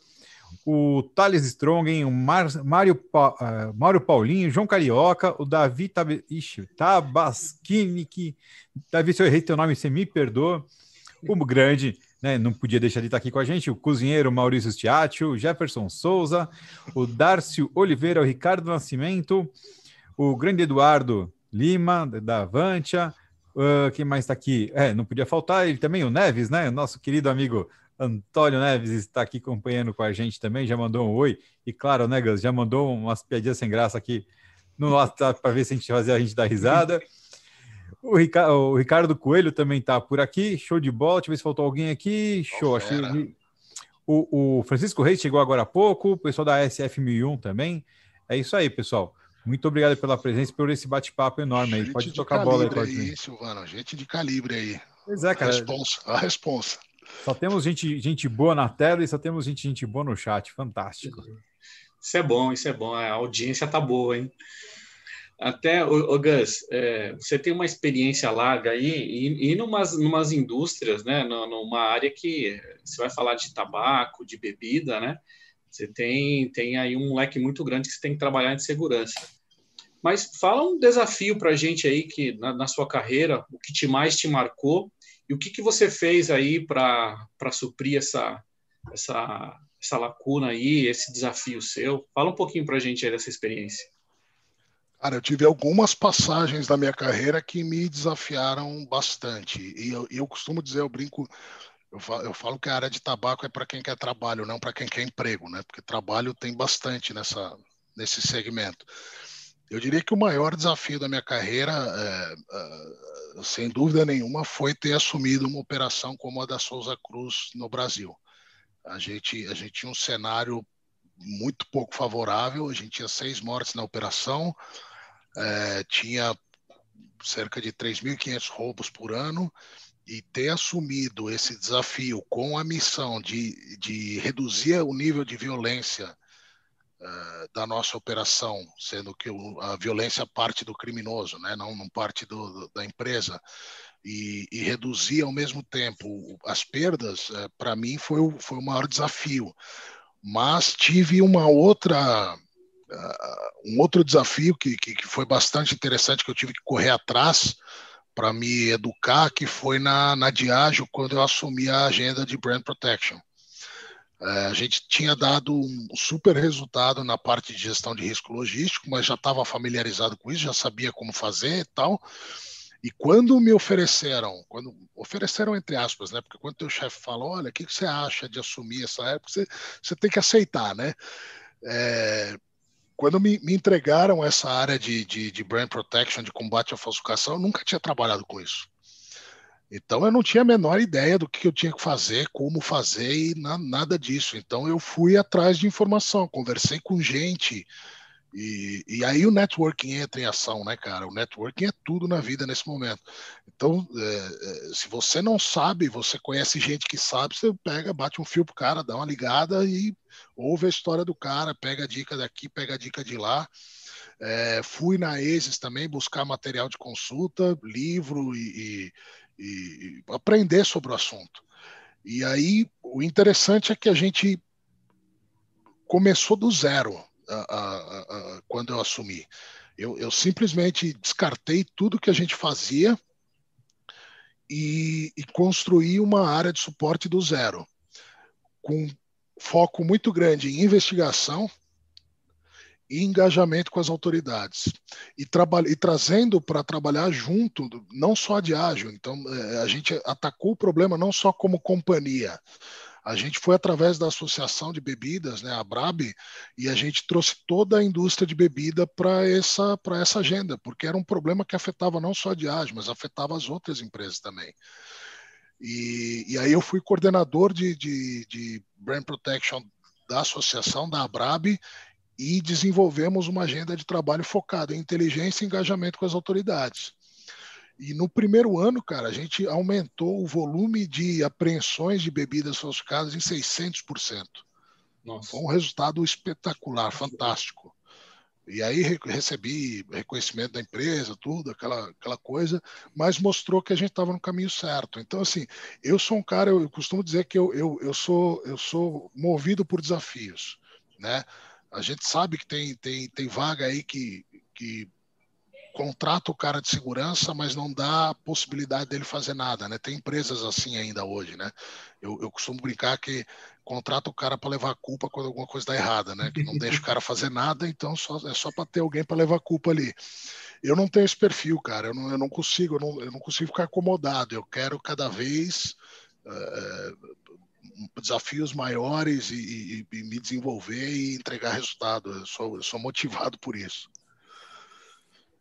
o Thales Strongen, o Mar, Mário, uh, Mário Paulinho, João Carioca, o Davi Tab, Ixi, Tabaschini, que Davi, se eu errei teu nome, você me perdoa, o grande né, não podia deixar de estar aqui com a gente, o cozinheiro Maurício Stiaccio, o Jefferson Souza, o Dárcio Oliveira, o Ricardo Nascimento, o grande Eduardo Lima, da Avantia, uh, quem mais está aqui? É, não podia faltar, e também o Neves, né, nosso querido amigo Antônio Neves está aqui acompanhando com a gente também, já mandou um oi, e claro, né, Gus, já mandou umas piadinhas sem graça aqui no WhatsApp para ver se a gente fazia a gente dar risada. O, Rica, o Ricardo Coelho também está por aqui. Show de bola. Deixa eu ver se faltou alguém aqui. Show. Achei... O, o, Francisco Reis chegou agora há pouco. O pessoal da SF 1001 também. É isso aí, pessoal. Muito obrigado pela presença e por esse bate-papo enorme aí. Pode tocar a bola aí, aí, Silvano. Gente de calibre aí. Pois é, cara. A responsa. A responsa. Só temos gente, gente boa na tela e só temos gente, gente boa no chat. Fantástico. Isso é bom, isso é bom. A audiência tá boa, hein? Até, o, Gus, é, você tem uma experiência larga aí e, e numas, numas indústrias, né, numa área que você vai falar de tabaco, de bebida, né? Você tem, tem aí um leque muito grande que você tem que trabalhar em segurança. Mas fala um desafio para a gente aí que na, na, sua carreira, o que te mais te marcou e o que, que você fez aí para suprir essa, essa, essa lacuna aí, esse desafio seu. Fala um pouquinho para a gente aí dessa experiência. Cara, eu tive algumas passagens da minha carreira que me desafiaram bastante. E eu, eu costumo dizer, eu brinco, eu falo, eu falo, que a área de tabaco é para quem quer trabalho, não para quem quer emprego, né? Porque trabalho tem bastante nessa, nesse segmento. Eu diria que o maior desafio da minha carreira, é, é, sem dúvida nenhuma, foi ter assumido uma operação como a da Souza Cruz no Brasil. A gente, a gente tinha um cenário muito pouco favorável, a gente tinha seis mortes na operação, é, tinha cerca de 3.500 roubos por ano e ter assumido esse desafio com a missão de, de reduzir o nível de violência uh, da nossa operação, sendo que o, a violência parte do criminoso, né? não, não parte do, do, da empresa, e, e, reduzir ao mesmo tempo as perdas, uh, para mim foi o, foi o maior desafio. Mas tive uma outra. Uh, um outro desafio que, que, que foi bastante interessante, que eu tive que correr atrás, para me educar, que foi na, na Diageo, quando eu assumi a agenda de Brand Protection. É, a gente tinha dado um super resultado na parte de gestão de risco logístico, mas já estava familiarizado com isso, já sabia como fazer e tal. E quando me ofereceram, quando ofereceram entre aspas, né? Porque quando teu chefe fala, olha, o que, que você acha de assumir essa época, você, você tem que aceitar, né? É, quando me, me, entregaram essa área de, de, de, brand protection, de combate à falsificação, eu nunca tinha trabalhado com isso. Então eu não tinha a menor ideia do que eu tinha que fazer, como fazer e na, nada disso. Então eu fui atrás de informação, conversei com gente. E, e aí o networking entra em ação, né, cara? O networking é tudo na vida nesse momento. Então, é, é, se você não sabe, você conhece gente que sabe, você pega, bate um fio pro cara, dá uma ligada e ouve a história do cara, pega a dica daqui, pega a dica de lá. É, fui na ESES também buscar material de consulta, livro e, e, e, aprender sobre o assunto. E aí o interessante é que a gente começou do zero a, a, a, quando eu assumi. Eu, eu, simplesmente descartei tudo que a gente fazia e, e construí uma área de suporte do zero, com foco muito grande em investigação e engajamento com as autoridades e, e trazendo para trabalhar junto, não só de ágil. Então, é, a gente atacou o problema não só como companhia, a gente foi através da associação de bebidas, né, a Brab, e a gente trouxe toda a indústria de bebida para essa para essa agenda, porque era um problema que afetava não só a Diageo, mas afetava as outras empresas também. E, e aí eu fui coordenador de, de, de Brand Protection da associação, da Abrab, e desenvolvemos uma agenda de trabalho focada em inteligência e engajamento com as autoridades. E no primeiro ano, cara, a gente aumentou o volume de apreensões de bebidas falsificadas em 600%. Nossa. Foi um resultado espetacular, fantástico. E aí recebi reconhecimento da empresa, tudo, aquela, aquela coisa, mas mostrou que a gente estava no caminho certo. Então, assim, eu sou um cara, eu costumo dizer que eu, eu, eu, sou, eu sou movido por desafios, né? A gente sabe que tem, tem, tem vaga aí que, que contrata o cara de segurança, mas não dá a possibilidade dele fazer nada, né? Tem empresas assim ainda hoje, né? Eu, eu costumo brincar que contrata o cara para levar a culpa quando alguma coisa está errada, né? Que não deixa o cara fazer nada, então só, é só para ter alguém para levar a culpa ali. Eu não tenho esse perfil, cara. Eu não, eu não consigo, eu não, eu não consigo ficar acomodado. Eu quero cada vez é, desafios maiores e, e, e, me desenvolver e entregar resultado. Eu sou, eu sou motivado por isso.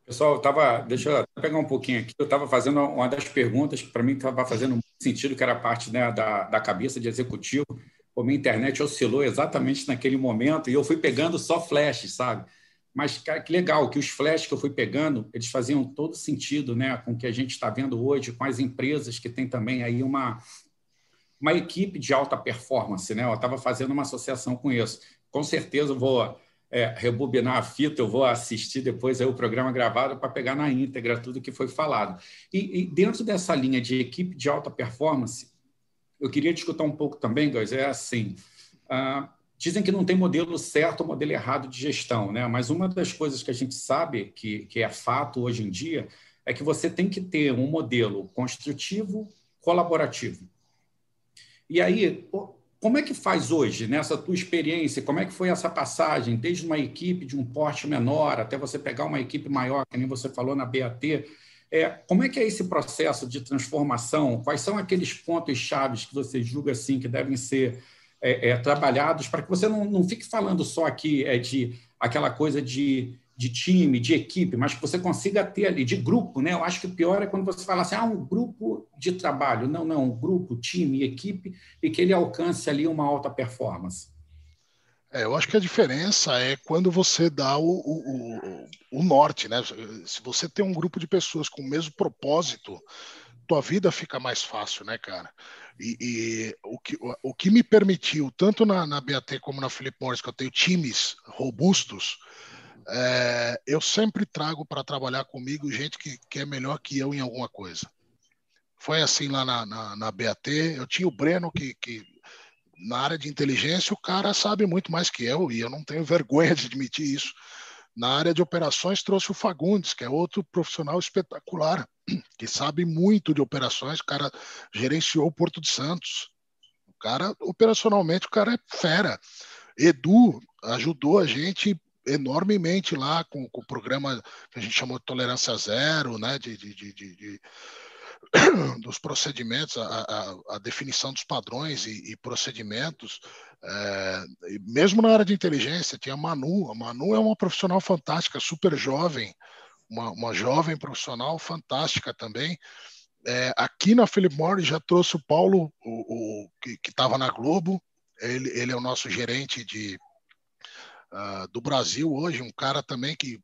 Pessoal, eu deixa eu pegar um pouquinho aqui. Eu estava fazendo uma das perguntas que para mim estava fazendo muito sentido, que era parte né, da, da cabeça de executivo. Pô, minha internet oscilou exatamente naquele momento e eu fui pegando só flashes, sabe? Mas, cara, que legal que os flashes que eu fui pegando, eles faziam todo sentido né, com o que a gente está vendo hoje, com as empresas que tem também aí uma, uma equipe de alta performance. Né? Eu estava fazendo uma associação com isso. Com certeza eu vou é, rebobinar a fita, eu vou assistir depois aí o programa gravado para pegar na íntegra tudo que foi falado. E, e, dentro dessa linha de equipe de alta performance, eu queria discutir um pouco também, Góis, é assim, uh, dizem que não tem modelo certo ou modelo errado de gestão, né? mas uma das coisas que a gente sabe que, que é fato hoje em dia é que você tem que ter um modelo construtivo, colaborativo. E aí, como é que faz hoje, nessa tua experiência? Como é que foi essa passagem, desde uma equipe de um porte menor até você pegar uma equipe maior, que nem você falou na BAT? É, como é que é esse processo de transformação? Quais são aqueles pontos chaves que você julga assim que devem ser é, é, trabalhados para que você não, não fique falando só aqui é, de aquela coisa de de time, de equipe, mas que você consiga ter ali, de grupo, né? Eu acho que o pior é quando você fala assim, ah, um grupo de trabalho. Não, não, um grupo, time, equipe, e que ele alcance ali uma alta performance. É, eu acho que a diferença é quando você dá o, o, o, o norte, né? Se você tem um grupo de pessoas com o mesmo propósito, tua vida fica mais fácil, né, cara? E, e o, que, o que me permitiu, tanto na, na BAT como na Philip Morris, que eu tenho times robustos, é, eu sempre trago para trabalhar comigo gente que, que é melhor que eu em alguma coisa. Foi assim lá na, na, na BAT, eu tinha o Breno, que, que na área de inteligência o cara sabe muito mais que eu, e eu não tenho vergonha de admitir isso. Na área de operações trouxe o Fagundes, que é outro profissional espetacular, que sabe muito de operações, o cara gerenciou o Porto de Santos. O cara, operacionalmente, o cara é fera. Edu ajudou a gente enormemente lá com, com, o programa que a gente chamou de tolerância zero, né, de, de, de, de dos procedimentos, a, a, a, definição dos padrões e, e procedimentos, é, mesmo na área de inteligência, tinha a Manu. A Manu é uma profissional fantástica, super jovem, uma, uma jovem profissional fantástica também. É, aqui na Philip Morris já trouxe o Paulo, o, o que estava na Globo. Ele, ele é o nosso gerente de, uh, do Brasil hoje, um cara também que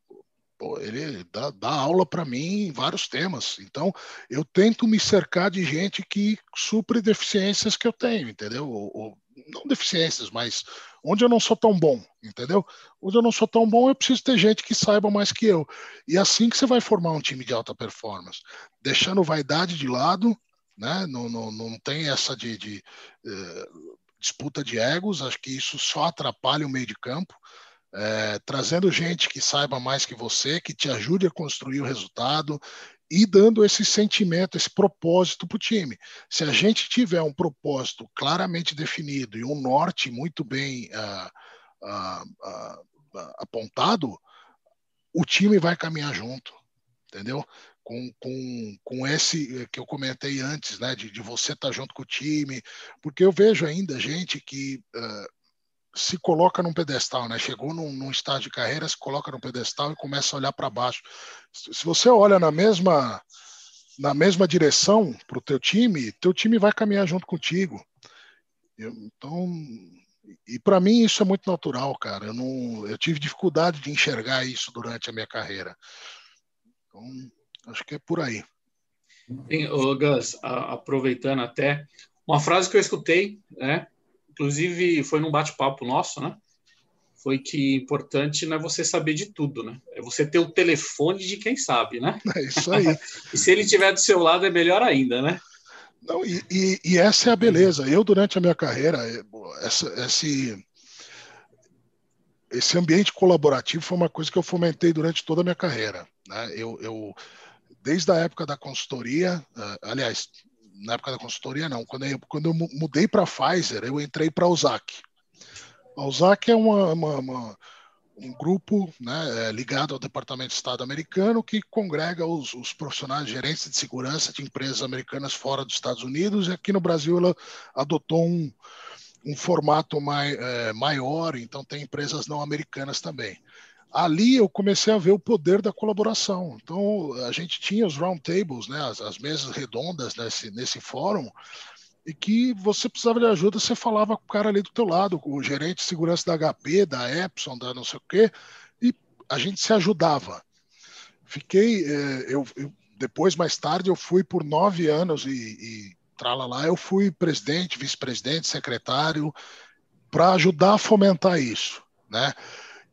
pô, ele dá, dá aula para mim em vários temas. Então, eu tento me cercar de gente que supre deficiências que eu tenho, entendeu? Ou, ou, não deficiências, mas onde eu não sou tão bom, entendeu? Onde eu não sou tão bom, eu preciso ter gente que saiba mais que eu. E é assim que você vai formar um time de alta performance, deixando vaidade de lado, né? Não, não, não tem essa de, de uh, disputa de egos, acho que isso só atrapalha o meio de campo é, trazendo gente que saiba mais que você, que te ajude a construir o resultado e dando esse sentimento, esse propósito para o time. Se a gente tiver um propósito claramente definido e um norte muito bem uh, uh, uh, apontado, o time vai caminhar junto, entendeu? Com, com, com esse que eu comentei antes, né, de, de você estar tá junto com o time, porque eu vejo ainda gente que se coloca num pedestal, né? Chegou num, num estágio de carreira, se coloca num pedestal e começa a olhar para baixo. Se você olha na mesma na mesma direção para o teu time, teu time vai caminhar junto contigo. Eu, então, e para mim isso é muito natural, cara. Eu não, eu tive dificuldade de enxergar isso durante a minha carreira. Então, acho que é por aí. Sim, Gus, aproveitando até uma frase que eu escutei, né? Inclusive foi num bate-papo nosso, né? Foi que importante não é você saber de tudo, né? É você ter o telefone de quem sabe, né? É isso aí. e se ele estiver do seu lado, é melhor ainda, né? Não, e, e, e, essa é a beleza. Eu, durante a minha carreira, é, essa, esse, esse ambiente colaborativo foi uma coisa que eu fomentei durante toda a minha carreira. Né? Eu, eu desde a época da consultoria, uh, aliás, na época da consultoria não, quando eu, quando eu mudei para Pfizer, eu entrei para a USAC. A USAC é uma, uma, uma um grupo né, é, ligado ao Departamento de Estado americano que congrega os, os, profissionais gerentes de segurança de empresas americanas fora dos Estados Unidos. E aqui no Brasil ela adotou um, um formato mai, é, maior, então tem empresas não americanas também ali eu comecei a ver o poder da colaboração. Então, a gente tinha os round tables, né, as, as mesas redondas nesse, nesse fórum, e que você precisava de ajuda, você falava com o cara ali do teu lado, com o gerente de segurança da HP, da Epson, da não sei o quê, e a gente se ajudava. Fiquei, é, eu, eu, depois, mais tarde, eu fui por nove anos e, e lá, eu fui presidente, vice-presidente, secretário, para ajudar a fomentar isso, né?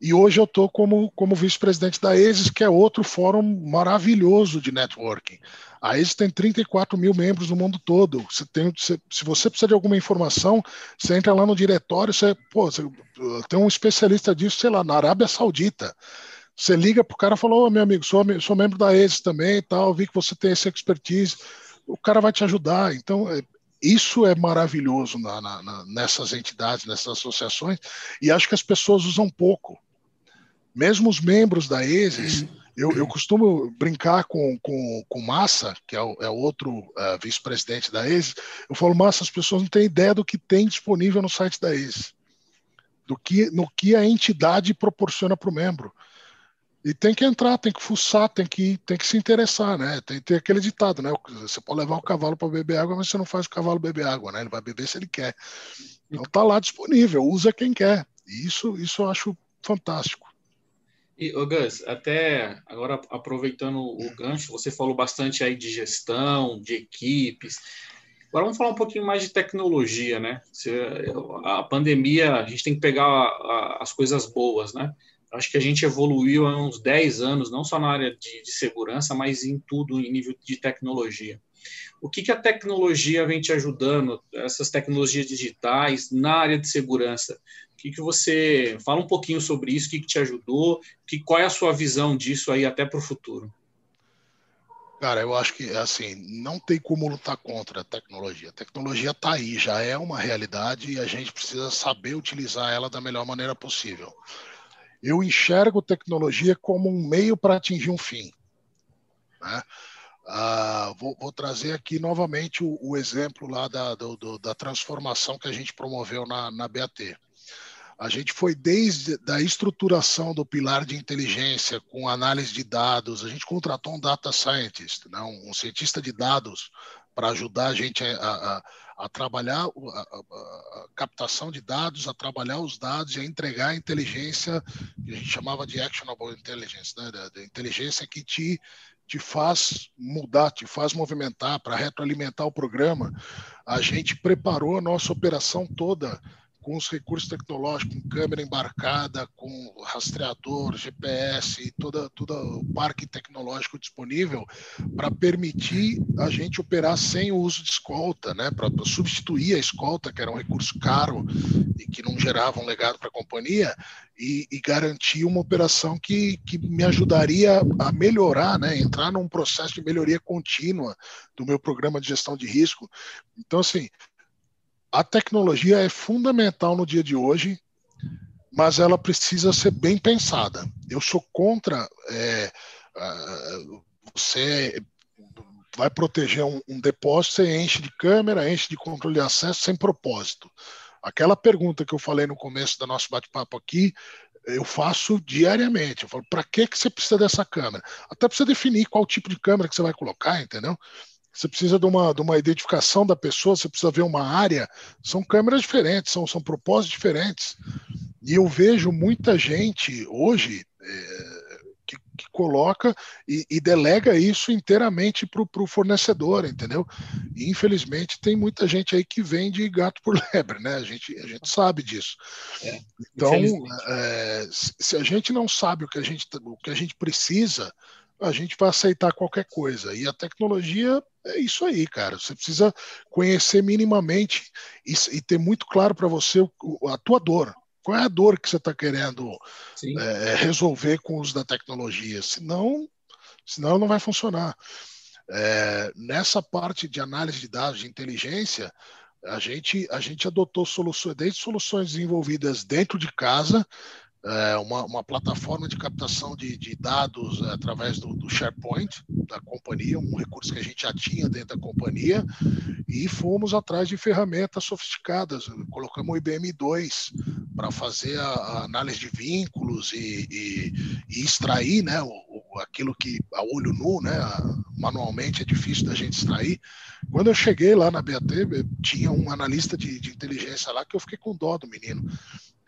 E hoje eu estou como, como vice-presidente da ESIS, que é outro fórum maravilhoso de networking. A ESIS tem 34 mil membros no mundo todo. Você tem, você, se você precisa de alguma informação, você entra lá no diretório, você, pô, você, tem um especialista disso, sei lá, na Arábia Saudita. Você liga para o cara e fala, ô, meu amigo, sou, sou membro da ESIS também e tal, vi que você tem essa expertise. O cara vai te ajudar. Então, é, isso é maravilhoso na, na, nessas entidades, nessas associações, e acho que as pessoas usam pouco mesmo os membros da ESIS, eu, eu costumo brincar com, com, com Massa, que é, o, é outro uh, vice-presidente da ESIS, eu falo, Massa, as pessoas não têm ideia do que tem disponível no site da ESIS, do que, no que a entidade proporciona para o membro. E tem que entrar, tem que fuçar, tem que, tem que se interessar, né? Tem, tem aquele ditado, né? Você pode levar o cavalo para beber água, mas você não faz o cavalo beber água, né? Ele vai beber se ele quer. Então tá lá disponível, usa quem quer. E isso, isso eu acho fantástico. E, ô Gus, até agora aproveitando o gancho, você falou bastante aí de gestão, de equipes. Agora vamos falar um pouquinho mais de tecnologia, né? A pandemia, a gente tem que pegar as coisas boas, né? Acho que a gente evoluiu há uns 10 anos, não só na área de, de segurança, mas em tudo, em nível de tecnologia. O que, que a tecnologia vem te ajudando, essas tecnologias digitais, na área de segurança? O que, que você fala um pouquinho sobre isso? O que, que te ajudou? Que, qual é a sua visão disso aí até para o futuro? Cara, eu acho que assim não tem como lutar contra a tecnologia. A tecnologia está aí, já é uma realidade e a gente precisa saber utilizar ela da melhor maneira possível. Eu enxergo tecnologia como um meio para atingir um fim. Né? Ah, vou, vou, trazer aqui novamente o, o exemplo lá da, do, do, da transformação que a gente promoveu na, na BAT. A gente foi desde a estruturação do pilar de inteligência com análise de dados, a gente contratou um data scientist, né, um cientista de dados para ajudar a gente a, a, a trabalhar a, a, captação de dados, a trabalhar os dados e a entregar a inteligência que a gente chamava de actionable intelligence, né, da, da inteligência que te te faz mudar, te faz movimentar para retroalimentar o programa. A gente preparou a nossa operação toda com os recursos tecnológicos, com câmera embarcada, com rastreador, GPS toda, todo o parque tecnológico disponível para permitir a gente operar sem o uso de escolta, né? para substituir a escolta, que era um recurso caro e que não gerava um legado para a companhia, e, e, garantir uma operação que, que me ajudaria a melhorar, né? entrar num processo de melhoria contínua do meu programa de gestão de risco. Então, assim, a tecnologia é fundamental no dia de hoje, mas ela precisa ser bem pensada. Eu sou contra é, você vai proteger um, um, depósito, você enche de câmera, enche de controle de acesso sem propósito. Aquela pergunta que eu falei no começo do nosso bate-papo aqui, eu faço diariamente. Eu falo, para que, que você precisa dessa câmera? Até precisa definir qual tipo de câmera que você vai colocar, entendeu? Você precisa de uma, de uma identificação da pessoa, você precisa ver uma área. São câmeras diferentes, são, são propósitos diferentes. E eu vejo muita gente hoje é, que, que, coloca e, e, delega isso inteiramente para o fornecedor, entendeu? E infelizmente tem muita gente aí que vende gato por lebre, né? A gente, a gente sabe disso. É, então, é, se a gente não sabe o que a gente, o que a gente precisa, a gente vai aceitar qualquer coisa. E a tecnologia é isso aí, cara. Você precisa conhecer minimamente e, e ter muito claro para você o, a tua dor. Qual é a dor que você está querendo é, resolver com o uso da tecnologia? Senão, senão não vai funcionar. É, nessa parte de análise de dados, de inteligência, a gente, a gente adotou soluções, desde soluções desenvolvidas dentro de casa, é, uma, uma, plataforma de captação de, de dados é, através do, do, SharePoint da companhia, um recurso que a gente já tinha dentro da companhia, e fomos atrás de ferramentas sofisticadas. Colocamos o IBM 2 para fazer a, a, análise de vínculos e, e, e extrair né, o, o, aquilo que a olho nu, né, manualmente é difícil da gente extrair. Quando eu cheguei lá na BAT, tinha um analista de, de inteligência lá que eu fiquei com dó do menino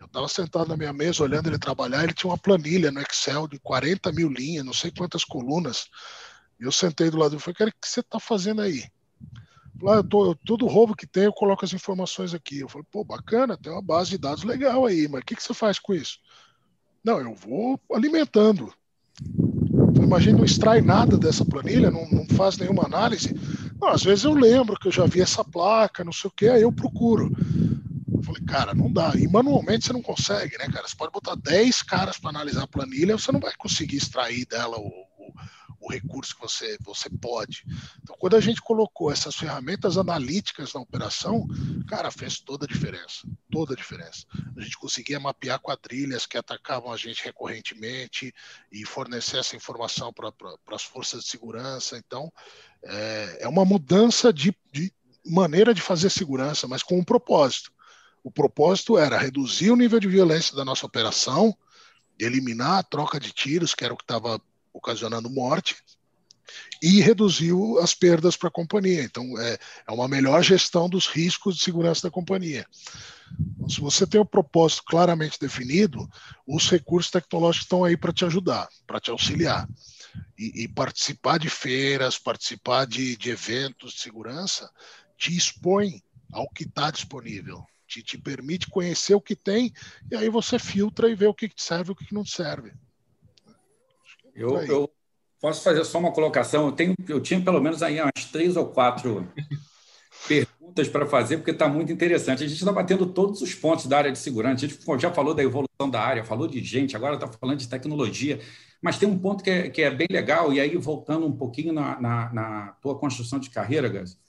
eu estava sentado na minha mesa olhando ele trabalhar, ele tinha uma planilha no Excel de 40 mil linhas, não sei quantas colunas. Eu sentei do lado e falei, cara, o que você está fazendo aí? Lá, eu tô, todo roubo que tem, eu coloco as informações aqui. Eu falei, pô, bacana, tem uma base de dados legal aí, mas o que, que você faz com isso? Não, eu vou alimentando. Imagina, não extrai nada dessa planilha, não, não faz nenhuma análise. Não, às vezes eu lembro que eu já vi essa placa, não sei o que, aí eu procuro. Falei, cara, não dá. E manualmente você não consegue, né, cara? Você pode botar 10 caras para analisar a planilha, você não vai conseguir extrair dela o, o, o, recurso que você, você pode. Então, quando a gente colocou essas ferramentas analíticas na operação, cara, fez toda a diferença. Toda a diferença. A gente conseguia mapear quadrilhas que atacavam a gente recorrentemente e fornecer essa informação para as forças de segurança. Então, é, é uma mudança de, de maneira de fazer segurança, mas com um propósito. O propósito era reduzir o nível de violência da nossa operação, eliminar a troca de tiros, que era o que estava ocasionando morte, e reduziu as perdas para a companhia. Então, é, é uma melhor gestão dos riscos de segurança da companhia. Então, se você tem o um propósito claramente definido, os recursos tecnológicos estão aí para te ajudar, para te auxiliar. E, e, participar de feiras, participar de, de eventos de segurança, te expõe ao que está disponível, te, te permite conhecer o que tem, e aí você filtra e vê o que serve e o que não serve. Eu, eu, posso fazer só uma colocação? Eu, tenho, eu tinha pelo menos aí umas três ou quatro perguntas para fazer, porque está muito interessante. A gente está batendo todos os pontos da área de segurança. A gente já falou da evolução da área, falou de gente, agora está falando de tecnologia. Mas tem um ponto que é, que é, bem legal, e aí voltando um pouquinho na, na, na tua construção de carreira, Gas,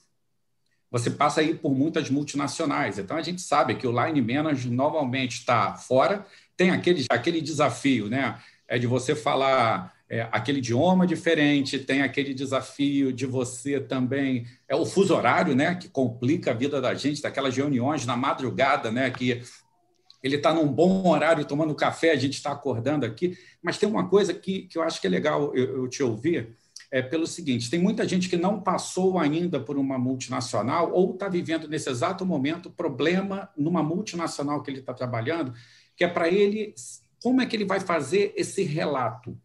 você passa aí por muitas multinacionais. Então a gente sabe que o line manager normalmente está fora, tem aquele, aquele desafio, né? É de você falar é, aquele idioma diferente, tem aquele desafio de você também. É o fuso horário, né? Que complica a vida da gente, daquelas reuniões na madrugada, né? Que ele está num bom horário tomando café, a gente está acordando aqui. Mas tem uma coisa que, que eu acho que é legal eu, eu te ouvir, é pelo seguinte: tem muita gente que não passou ainda por uma multinacional ou está vivendo nesse exato momento problema numa multinacional que ele está trabalhando, que é para ele como é que ele vai fazer esse relato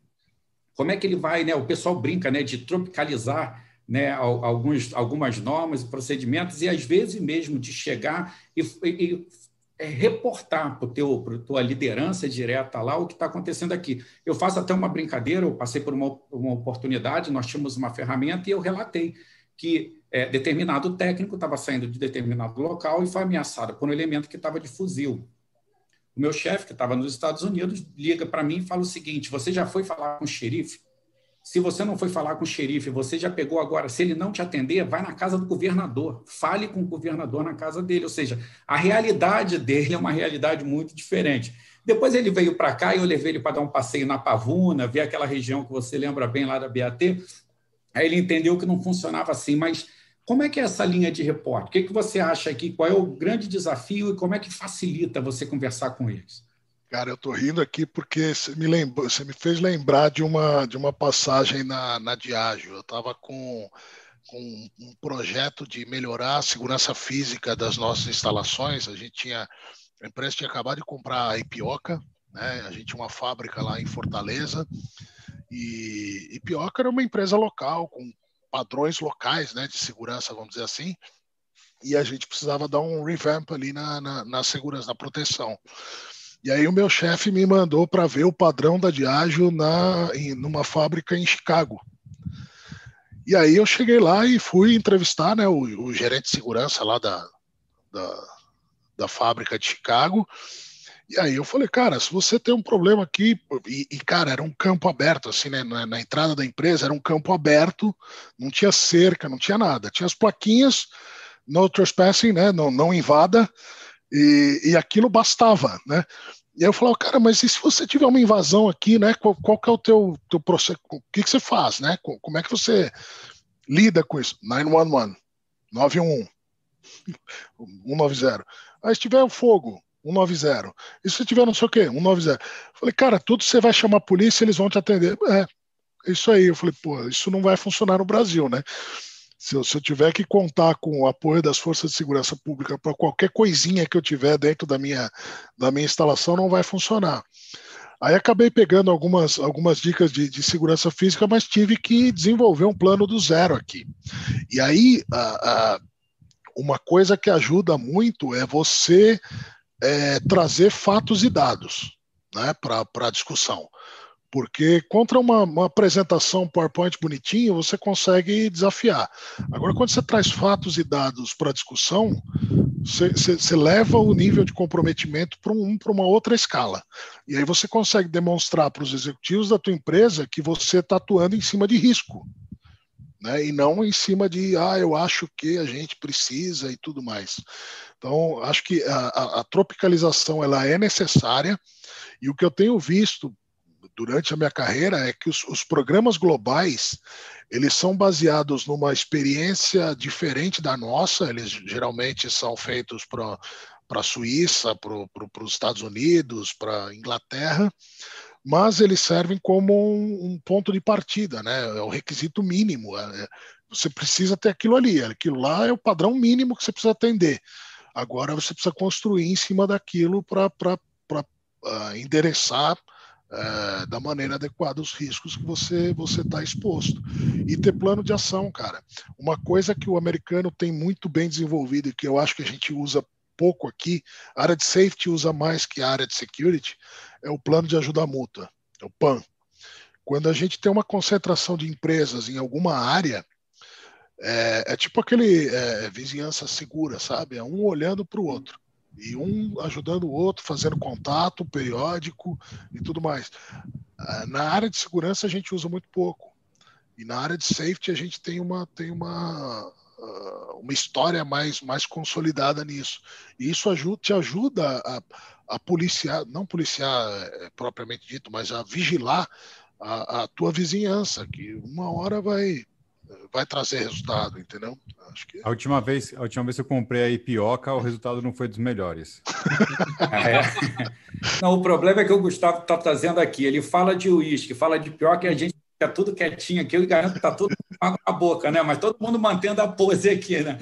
como é que ele vai, né? O pessoal brinca, né, de tropicalizar, né, alguns, algumas normas e procedimentos e às vezes mesmo de chegar e, e é, reportar para a tua liderança direta lá o que está acontecendo aqui. Eu faço até uma brincadeira, eu passei por uma, uma oportunidade, nós tínhamos uma ferramenta e eu relatei que é, determinado técnico estava saindo de determinado local e foi ameaçado por um elemento que estava de fuzil. O meu chefe, que estava nos Estados Unidos, liga para mim e fala o seguinte: você já foi falar com o xerife? Se você não foi falar com o xerife, você já pegou agora. Se ele não te atender, vai na casa do governador. Fale com o governador na casa dele. Ou seja, a realidade dele é uma realidade muito diferente. Depois ele veio para cá e eu levei ele para dar um passeio na Pavuna, ver aquela região que você lembra bem lá da BAT. Aí ele entendeu que não funcionava assim, mas como é que é essa linha de repórter? O que, que você acha aqui? Qual é o grande desafio e como é que facilita você conversar com eles? Cara, eu estou rindo aqui porque você me, lembrou, você me fez lembrar de uma, de uma passagem na, na Diageo. Eu estava com, com um projeto de melhorar a segurança física das nossas instalações. A gente tinha, a empresa tinha acabado de comprar a Ipioca, né? a gente tinha uma fábrica lá em Fortaleza, e Ipioca era uma empresa local, com padrões locais né, de segurança, vamos dizer assim, e a gente precisava dar um revamp ali na, na, na segurança, na proteção. E aí o meu chefe me mandou para ver o padrão da Diageo na, em, numa fábrica em Chicago. E aí eu cheguei lá e fui entrevistar né, o, o gerente de segurança lá da, da, da fábrica de Chicago, e aí eu falei, cara, se você tem um problema aqui, e, e cara, era um campo aberto, assim, né? Na, na, entrada da empresa era um campo aberto, não tinha cerca, não tinha nada. Tinha as plaquinhas, no trespassing, né? Não, não invada, e, e aquilo bastava, né? E aí eu falava, cara, mas e se você tiver uma invasão aqui, né? Qual, qual que é o teu, teu processo? O que, que você faz, né? Como é que você lida com isso? 911, 911, 190. Aí se tiver fogo, 190. E se tiver não sei o quê, 190. Falei, cara, tudo você vai chamar a polícia, eles vão te atender. É, isso aí. Eu falei, pô, isso não vai funcionar no Brasil, né? Se eu, se eu tiver que contar com o apoio das forças de segurança pública para qualquer coisinha que eu tiver dentro da minha, da minha instalação, não vai funcionar. Aí acabei pegando algumas, algumas dicas de, de, segurança física, mas tive que desenvolver um plano do zero aqui. E aí, a, a, uma coisa que ajuda muito é você é, trazer fatos e dados né, para a discussão. Porque contra uma, uma, apresentação PowerPoint bonitinho, você consegue desafiar. Agora, quando você traz fatos e dados para discussão, você, você, você, leva o nível de comprometimento para um, uma outra escala. E aí você consegue demonstrar para os executivos da tua empresa que você está atuando em cima de risco. Né? E não em cima de, ah, eu acho que a gente precisa e tudo mais. Então, acho que a, a, a, tropicalização ela é necessária e o que eu tenho visto durante a minha carreira é que os, os programas globais eles são baseados numa experiência diferente da nossa. Eles geralmente são feitos para para a Suíça, para os Estados Unidos, para a Inglaterra, mas eles servem como um, um ponto de partida, né? É o requisito mínimo. É, você precisa ter aquilo ali, aquilo lá é o padrão mínimo que você precisa atender. Agora você precisa construir em cima daquilo para uh, endereçar uh, da maneira adequada os riscos que você você está exposto e ter plano de ação, cara. Uma coisa que o americano tem muito bem desenvolvido e que eu acho que a gente usa pouco aqui, a área de safety usa mais que a área de security, é o plano de ajuda mútua, é o PAN. Quando a gente tem uma concentração de empresas em alguma área, é, é tipo aquele é, vizinhança segura, sabe? É um olhando para o outro e um ajudando o outro, fazendo contato periódico e tudo mais. Ah, na área de segurança a gente usa muito pouco e na área de safety a gente tem uma tem uma ah, uma história mais mais consolidada nisso. E isso ajuda, te ajuda a, a policiar, não policiar é, propriamente dito, mas a vigilar a, a tua vizinhança, que uma hora vai vai trazer resultado, entendeu? Acho que... a, última vez, a última vez que eu comprei a Ipioca, o resultado não foi dos melhores. é. Não, o problema é que o Gustavo está trazendo aqui. Ele fala de uísque, fala de pioca e a gente fica tudo quietinho aqui. Eu garanto que está tudo com água na boca, né? Mas todo mundo mantendo a pose aqui, né?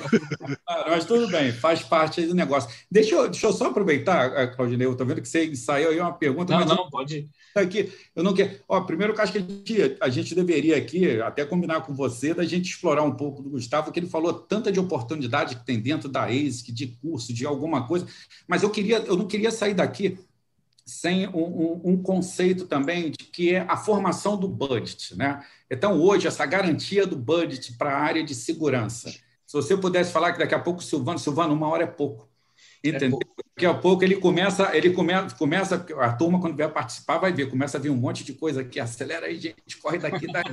Mas tudo bem, faz parte do negócio. Deixa eu, deixa eu só aproveitar, eh, Claudinei, eu estou vendo que você ensaiou aí uma pergunta. Não, não, pode aqui. Eu não quero. Ó, primeiro eu acho que a gente, a gente deveria aqui até combinar com você da gente explorar um pouco do Gustavo, que ele falou tanta de oportunidade que tem dentro da ASIC, de curso, de alguma coisa, mas eu queria, eu não queria sair daqui sem um, um, um, conceito também de que é a formação do budget. Né? Então, hoje, essa garantia do budget para a área de segurança. Se você pudesse falar que daqui a pouco, Silvano, Silvano, uma hora é pouco. É Entendeu? É Daqui a pouco ele começa, ele começa, começa, a turma, quando vier participar, vai ver, começa a vir um monte de coisa aqui, acelera aí, gente, corre daqui, daqui.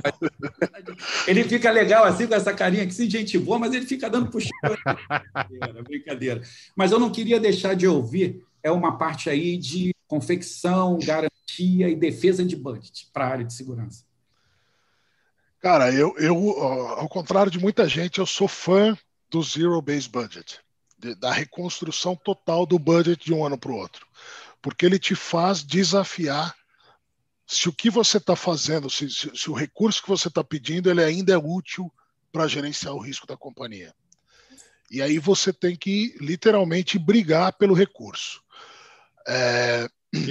Ele fica legal assim, com essa carinha que sim, gente boa, mas ele fica dando puxão. brincadeira, brincadeira. Mas eu não queria deixar de ouvir, é uma parte aí de confecção, garantia e defesa de budget para a área de segurança. Cara, eu, eu, ao contrário de muita gente, eu sou fã do Zero Base Budget de, da reconstrução total do budget de um ano para o outro. Porque ele te faz desafiar se o que você está fazendo, se, se, se, o recurso que você está pedindo, ele ainda é útil para gerenciar o risco da companhia. E aí você tem que literalmente brigar pelo recurso. É...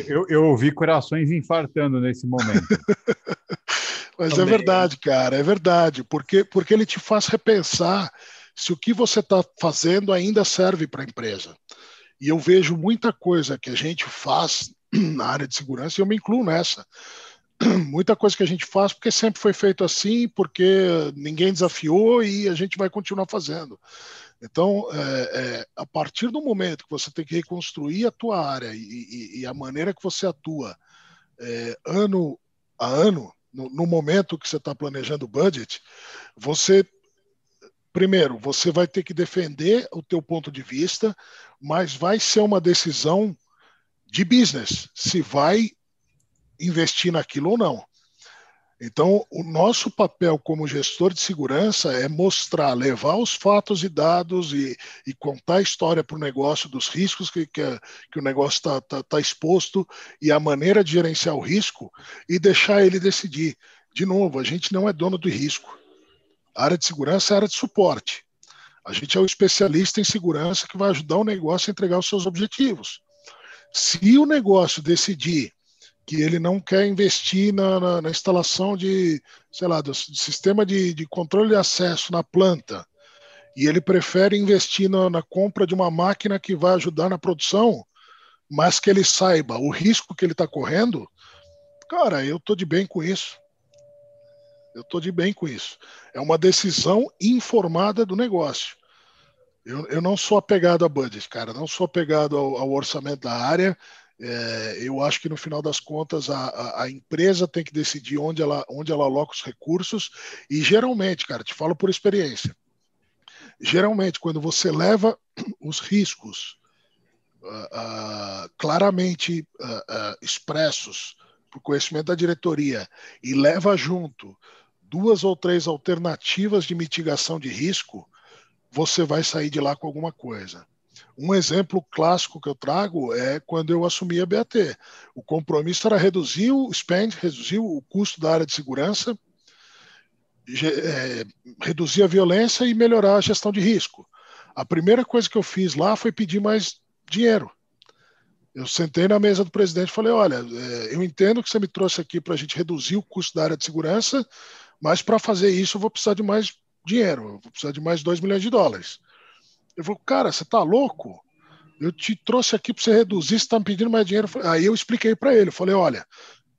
Eu, eu ouvi corações infartando nesse momento. Mas é Também. é verdade, cara, é verdade, porque, porque ele te faz repensar se o que você está fazendo ainda serve para a empresa. E eu vejo muita coisa que a gente faz na área de segurança, e eu me incluo nessa. Muita coisa que a gente faz porque sempre foi feito assim, porque ninguém desafiou e a gente vai continuar fazendo. Então, é, é, a partir do momento que você tem que reconstruir a tua área e, e, e a maneira que você atua é, ano a ano, no, no momento que você está planejando o budget, você primeiro, você vai ter que defender o teu ponto de vista, mas vai ser uma decisão de business, se vai investir naquilo ou não. Então, o nosso papel como gestor de segurança é mostrar, levar os fatos e dados e, e contar a história para o negócio dos riscos que, que, que o negócio está tá, tá exposto e a maneira de gerenciar o risco e deixar ele decidir. De novo, a gente não é dono do risco. A área de segurança é a área de suporte. A gente é o especialista em segurança que vai ajudar o negócio a entregar os seus objetivos. Se o negócio decidir que ele não quer investir na, na, na instalação de, sei lá, do sistema de, de, controle de acesso na planta, e ele prefere investir na, na compra de uma máquina que vai ajudar na produção, mas que ele saiba o risco que ele está correndo, cara, eu estou de bem com isso. Eu estou de bem com isso. É uma decisão informada do negócio. Eu, eu não sou apegado a budget, cara. Não sou apegado ao, ao orçamento da área. É, eu acho que no final das contas a, a, a, empresa tem que decidir onde ela, onde ela aloca os recursos. E geralmente, cara, te falo por experiência. Geralmente, quando você leva os riscos uh, uh, claramente uh, expressos para o conhecimento da diretoria e leva junto duas ou três alternativas de mitigação de risco, você vai sair de lá com alguma coisa. Um exemplo clássico que eu trago é quando eu assumi a BAT. O compromisso era reduzir o spend, reduzir o custo da área de segurança, é, reduzir a violência e melhorar a gestão de risco. A primeira coisa que eu fiz lá foi pedir mais dinheiro. Eu sentei na mesa do presidente e falei: olha, é, eu entendo que você me trouxe aqui para a gente reduzir o custo da área de segurança, mas para fazer isso eu vou precisar de mais dinheiro, eu vou precisar de mais 2 milhões de dólares. Ele falou: cara, você está louco? Eu te trouxe aqui para você reduzir, você está me pedindo mais dinheiro. Aí eu expliquei para ele: falei, olha,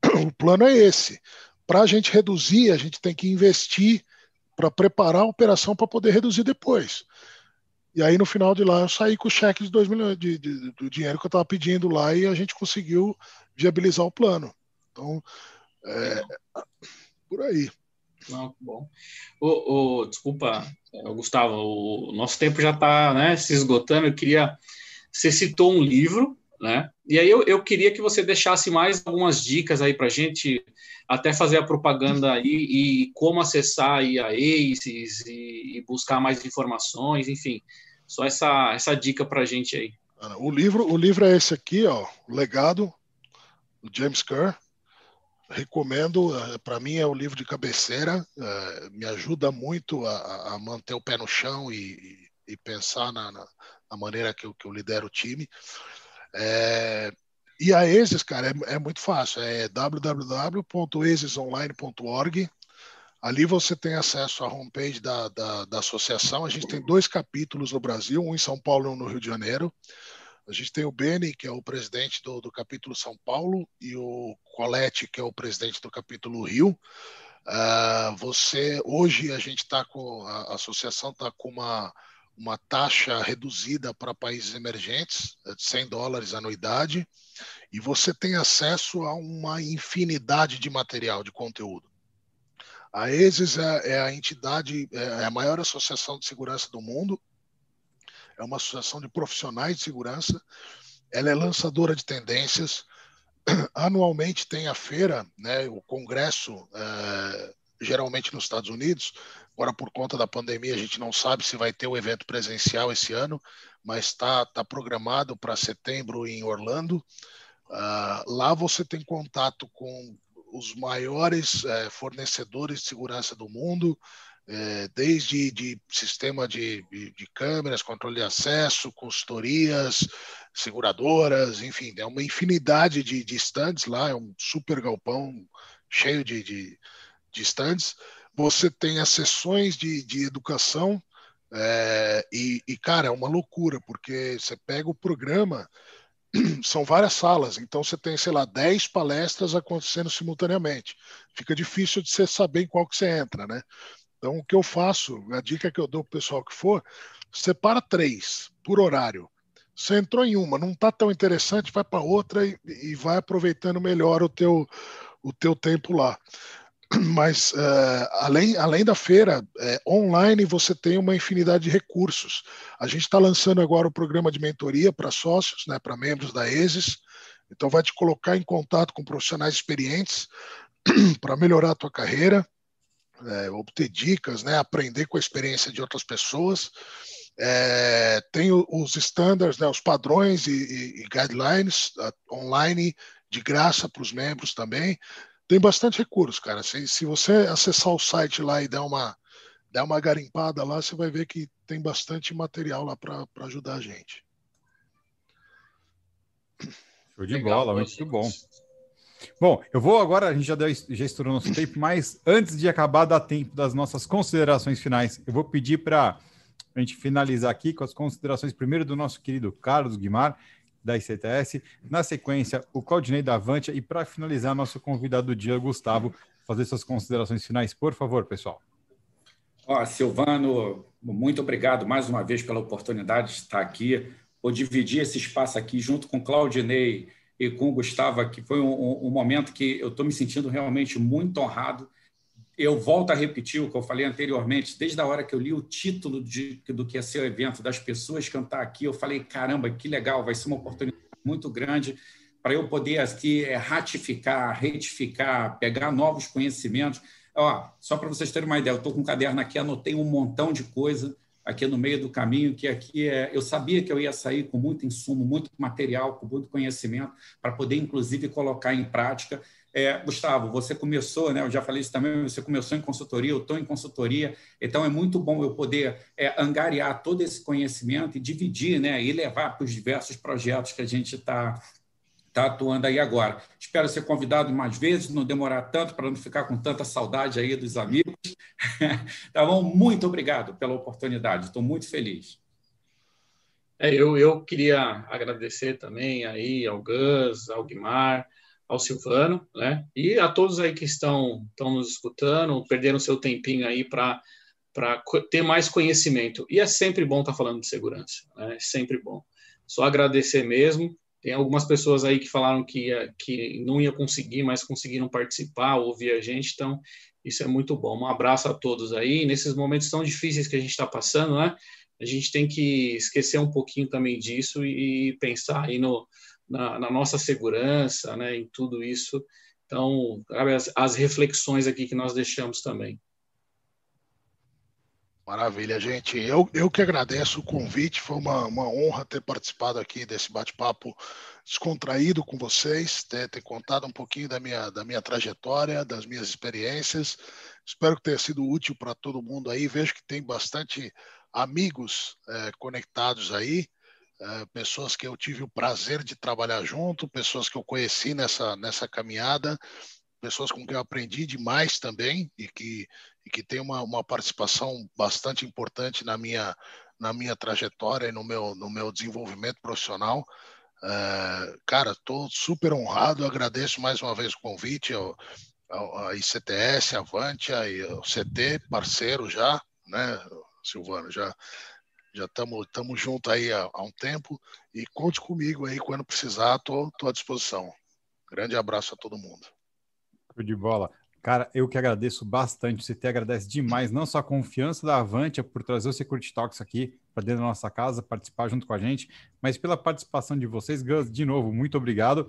o plano é esse. Para a gente reduzir, a gente tem que investir para preparar a operação para poder reduzir depois. E aí, no final de lá, eu saí com o cheque de 2 milhões de, de, do dinheiro que eu estava pedindo lá e a gente conseguiu viabilizar o plano. Então, é, por aí. Não, bom. O, desculpa, Gustavo, o nosso tempo já está né, se esgotando. Eu queria. Você citou um livro, né? E aí eu, eu queria que você deixasse mais algumas dicas aí para a gente até fazer a propaganda aí e como acessar aí a ACES e, e buscar mais informações, enfim. Só essa, essa dica para a gente aí. O livro, o livro é esse aqui, ó, Legado, do James Kerr. Recomendo, eh, para mim é o livro de cabeceira, eh, me ajuda muito a, a manter o pé no chão e, e pensar na, na, na, maneira que eu, que eu lidero o time. É, e a ESES, cara, é, é muito fácil, é www.exesonline.org. Ali você tem acesso à homepage da, da, da, associação. A gente tem dois capítulos no Brasil, um em São Paulo e um no Rio de Janeiro. A gente tem o Beni, que é o presidente do, do capítulo São Paulo, e o Colette, que é o presidente do capítulo Rio. Uh, você hoje a gente está com a associação está com uma uma taxa reduzida para países emergentes, é de 100 dólares anuidade, e você tem acesso a uma infinidade de material, de conteúdo. A ESES é, é a entidade, é, é a maior associação de segurança do mundo, é uma associação de profissionais de segurança, ela é lançadora de tendências, anualmente tem a feira, né, o congresso, é, geralmente nos Estados Unidos, Agora, por conta da pandemia, a gente não sabe se vai ter o evento presencial esse ano, mas está tá programado para setembro em Orlando. Uh, lá você tem contato com os maiores é, fornecedores de segurança do mundo, é, desde de sistema de, de, câmeras, controle de acesso, consultorias, seguradoras, enfim, é uma infinidade de, de stands lá, é um super galpão cheio de, de, de stands você tem as sessões de, de educação é, e, e, cara, é uma loucura, porque você pega o programa, são várias salas, então você tem, sei lá, 10 palestras acontecendo simultaneamente. Fica difícil de você saber em qual que você entra, né? Então, o que eu faço, a dica que eu dou para o pessoal que for, separa três por horário. Você entrou em uma, não está tão interessante, vai para outra e, e, vai aproveitando melhor o teu, o teu tempo lá. mas uh, além, além da feira, uh, online você tem uma infinidade de recursos. A gente está lançando agora o programa de mentoria para sócios, né, para membros da ESIS, então vai te colocar em contato com profissionais experientes para melhorar a tua carreira, é, obter dicas, né, aprender com a experiência de outras pessoas. É, tem os standards, né, os padrões e, e, e guidelines uh, online de graça para os membros também tem bastante recurso, cara. Se, se você acessar o site lá e der uma, der uma garimpada lá, você vai ver que tem bastante material lá para ajudar a gente. Show de Legal, bola, muito bom. Bom, eu vou agora, a gente já, deu, já estourou nosso tempo, mas antes de acabar, dar tempo das nossas considerações finais, eu vou pedir para a gente finalizar aqui com as considerações primeiro do nosso querido Carlos Guimar, da ICTS. Na sequência, o Claudinei da Avantia. E para finalizar, nosso convidado do dia, Gustavo, fazer suas considerações finais, por favor, pessoal. Ó, Silvano, muito obrigado mais uma vez pela oportunidade de estar aqui, por dividir esse espaço aqui junto com Claudinei e com o Gustavo, que foi um, um momento que eu estou me sentindo realmente muito honrado eu volto a repetir o que eu falei anteriormente, desde a hora que eu li o título de, do que ser o evento, das pessoas cantar aqui, eu falei, caramba, que legal, vai ser uma oportunidade muito grande para eu poder aqui é, ratificar, retificar, pegar novos conhecimentos. Ó, só para vocês terem uma ideia, eu estou com um caderno aqui, anotei um montão de coisa, aqui no meio do caminho, que aqui é, eu sabia que eu ia sair com muito insumo, muito material, com muito conhecimento, para poder, inclusive, colocar em prática. É, Gustavo, você começou, né? Eu já falei isso também. Você começou em consultoria, eu estou em consultoria, então é muito bom eu poder é, angariar todo esse conhecimento e dividir, né? E levar para os diversos projetos que a gente está tá atuando aí agora. Espero ser convidado mais vezes, não demorar tanto para não ficar com tanta saudade aí dos amigos. tá bom? Muito obrigado pela oportunidade. Estou muito feliz. É, eu, eu queria agradecer também aí ao Gus, ao Guimar, ao Silvano, né? E a todos aí que estão, estão nos escutando, perderam seu tempinho aí para para ter mais conhecimento. E é sempre bom estar tá falando de segurança, né? É sempre bom. Só agradecer mesmo. Tem algumas pessoas aí que falaram que, ia, que não ia conseguir, mas conseguiram participar, ouvir a gente, então isso é muito bom. Um abraço a todos aí. Nesses momentos tão difíceis que a gente está passando, né? A gente tem que esquecer um pouquinho também disso e pensar aí no, na, na nossa segurança, né, em tudo isso. Então, as, as reflexões aqui que nós deixamos também. Maravilha, gente. Eu, eu que agradeço o convite, foi uma, uma honra ter participado aqui desse bate-papo descontraído com vocês, ter, ter, contado um pouquinho da minha, da minha trajetória, das minhas experiências. Espero que tenha sido útil para todo mundo aí. Vejo que tem bastante amigos é, conectados aí. É, pessoas que eu tive o prazer de trabalhar junto, pessoas que eu conheci nessa, nessa caminhada, pessoas com quem eu aprendi demais também e que, e que tem uma, uma participação bastante importante na minha, na minha trajetória e no meu, no meu desenvolvimento profissional. É, cara, estou super honrado, agradeço mais uma vez o convite ao, ao, a ICTS, Avantia e ao CT, parceiro já, né, Silvano? Já já estamos tamo junto aí há, há, um tempo e conte comigo aí quando precisar, tô à disposição. Grande abraço a todo mundo. De bola. Cara, eu que agradeço bastante. Você te agradece demais, não só a confiança da Avantia por trazer o Security Talks aqui para dentro da nossa casa, participar junto com a gente, mas pela participação de vocês. Gus, de novo, muito obrigado.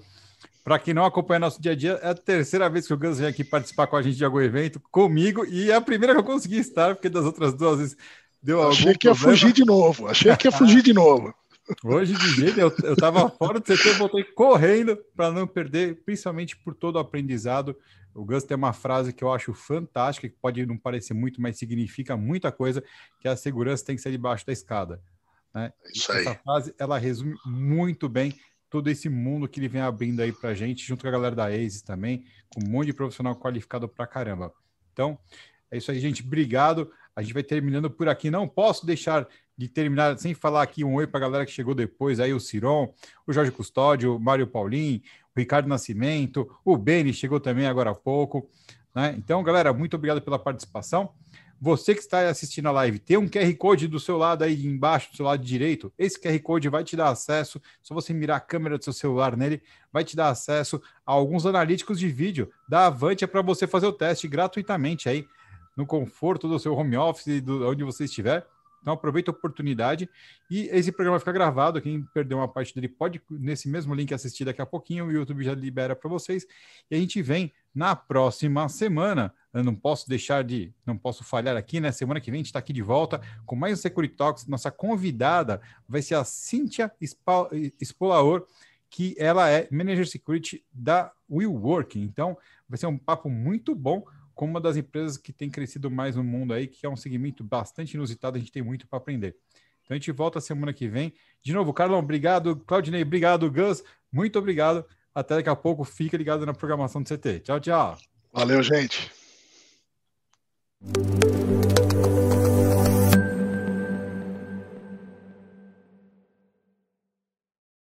Para quem não acompanha nosso dia a dia, é a terceira vez que o Gus vem aqui participar com a gente de algum evento comigo e é a primeira que eu consegui estar, porque das outras duas vezes Deu Achei que ia problema. fugir de novo. Achei que ia fugir de novo. Hoje de jeito, eu, eu tava fora do CT, voltei correndo para não perder, principalmente por todo o aprendizado. O Gus tem uma frase que eu acho fantástica, que pode não parecer muito, mas significa muita coisa, que é a segurança tem que ser debaixo da escada. Né? Isso aí. Essa frase, ela resume muito bem todo esse mundo que ele vem abrindo aí para gente, junto com a galera da ASIS também, com um monte de profissional qualificado para caramba. Então, é isso aí, gente. Obrigado. A gente vai terminando por aqui. Não posso deixar de terminar sem falar aqui um oi para a galera que chegou depois, aí o Ciron, o Jorge Custódio, o Mário Paulin, o Ricardo Nascimento, o Beni chegou também agora há pouco. Né? Então, galera, muito obrigado pela participação. Você que está assistindo a live, tem um QR Code do seu lado aí embaixo, do seu lado direito. Esse QR Code vai te dar acesso, só você mirar a câmera do seu celular nele, vai te dar acesso a alguns analíticos de vídeo da Avante para você fazer o teste gratuitamente aí no conforto do seu home office, do, onde você estiver. Então aproveita a oportunidade e esse programa fica gravado. Quem perdeu uma parte dele pode nesse mesmo link assistir daqui a pouquinho. O YouTube já libera para vocês e a gente vem na próxima semana. Eu não posso deixar de, não posso falhar aqui, né? Semana que vem a gente está aqui de volta com mais um Security Talks. Nossa convidada vai ser a Cíntia Spolaor, que ela é Manager Security da Will Work. Então vai ser um papo muito bom como uma das empresas que tem crescido mais no mundo aí, que é um segmento bastante inusitado, a gente tem muito para aprender. Então a gente volta semana que vem. De novo, Carlão, obrigado. Claudinei, obrigado. Gus, muito obrigado. Até daqui a pouco. Fica ligado na programação do CT. Tchau, tchau. Valeu, gente.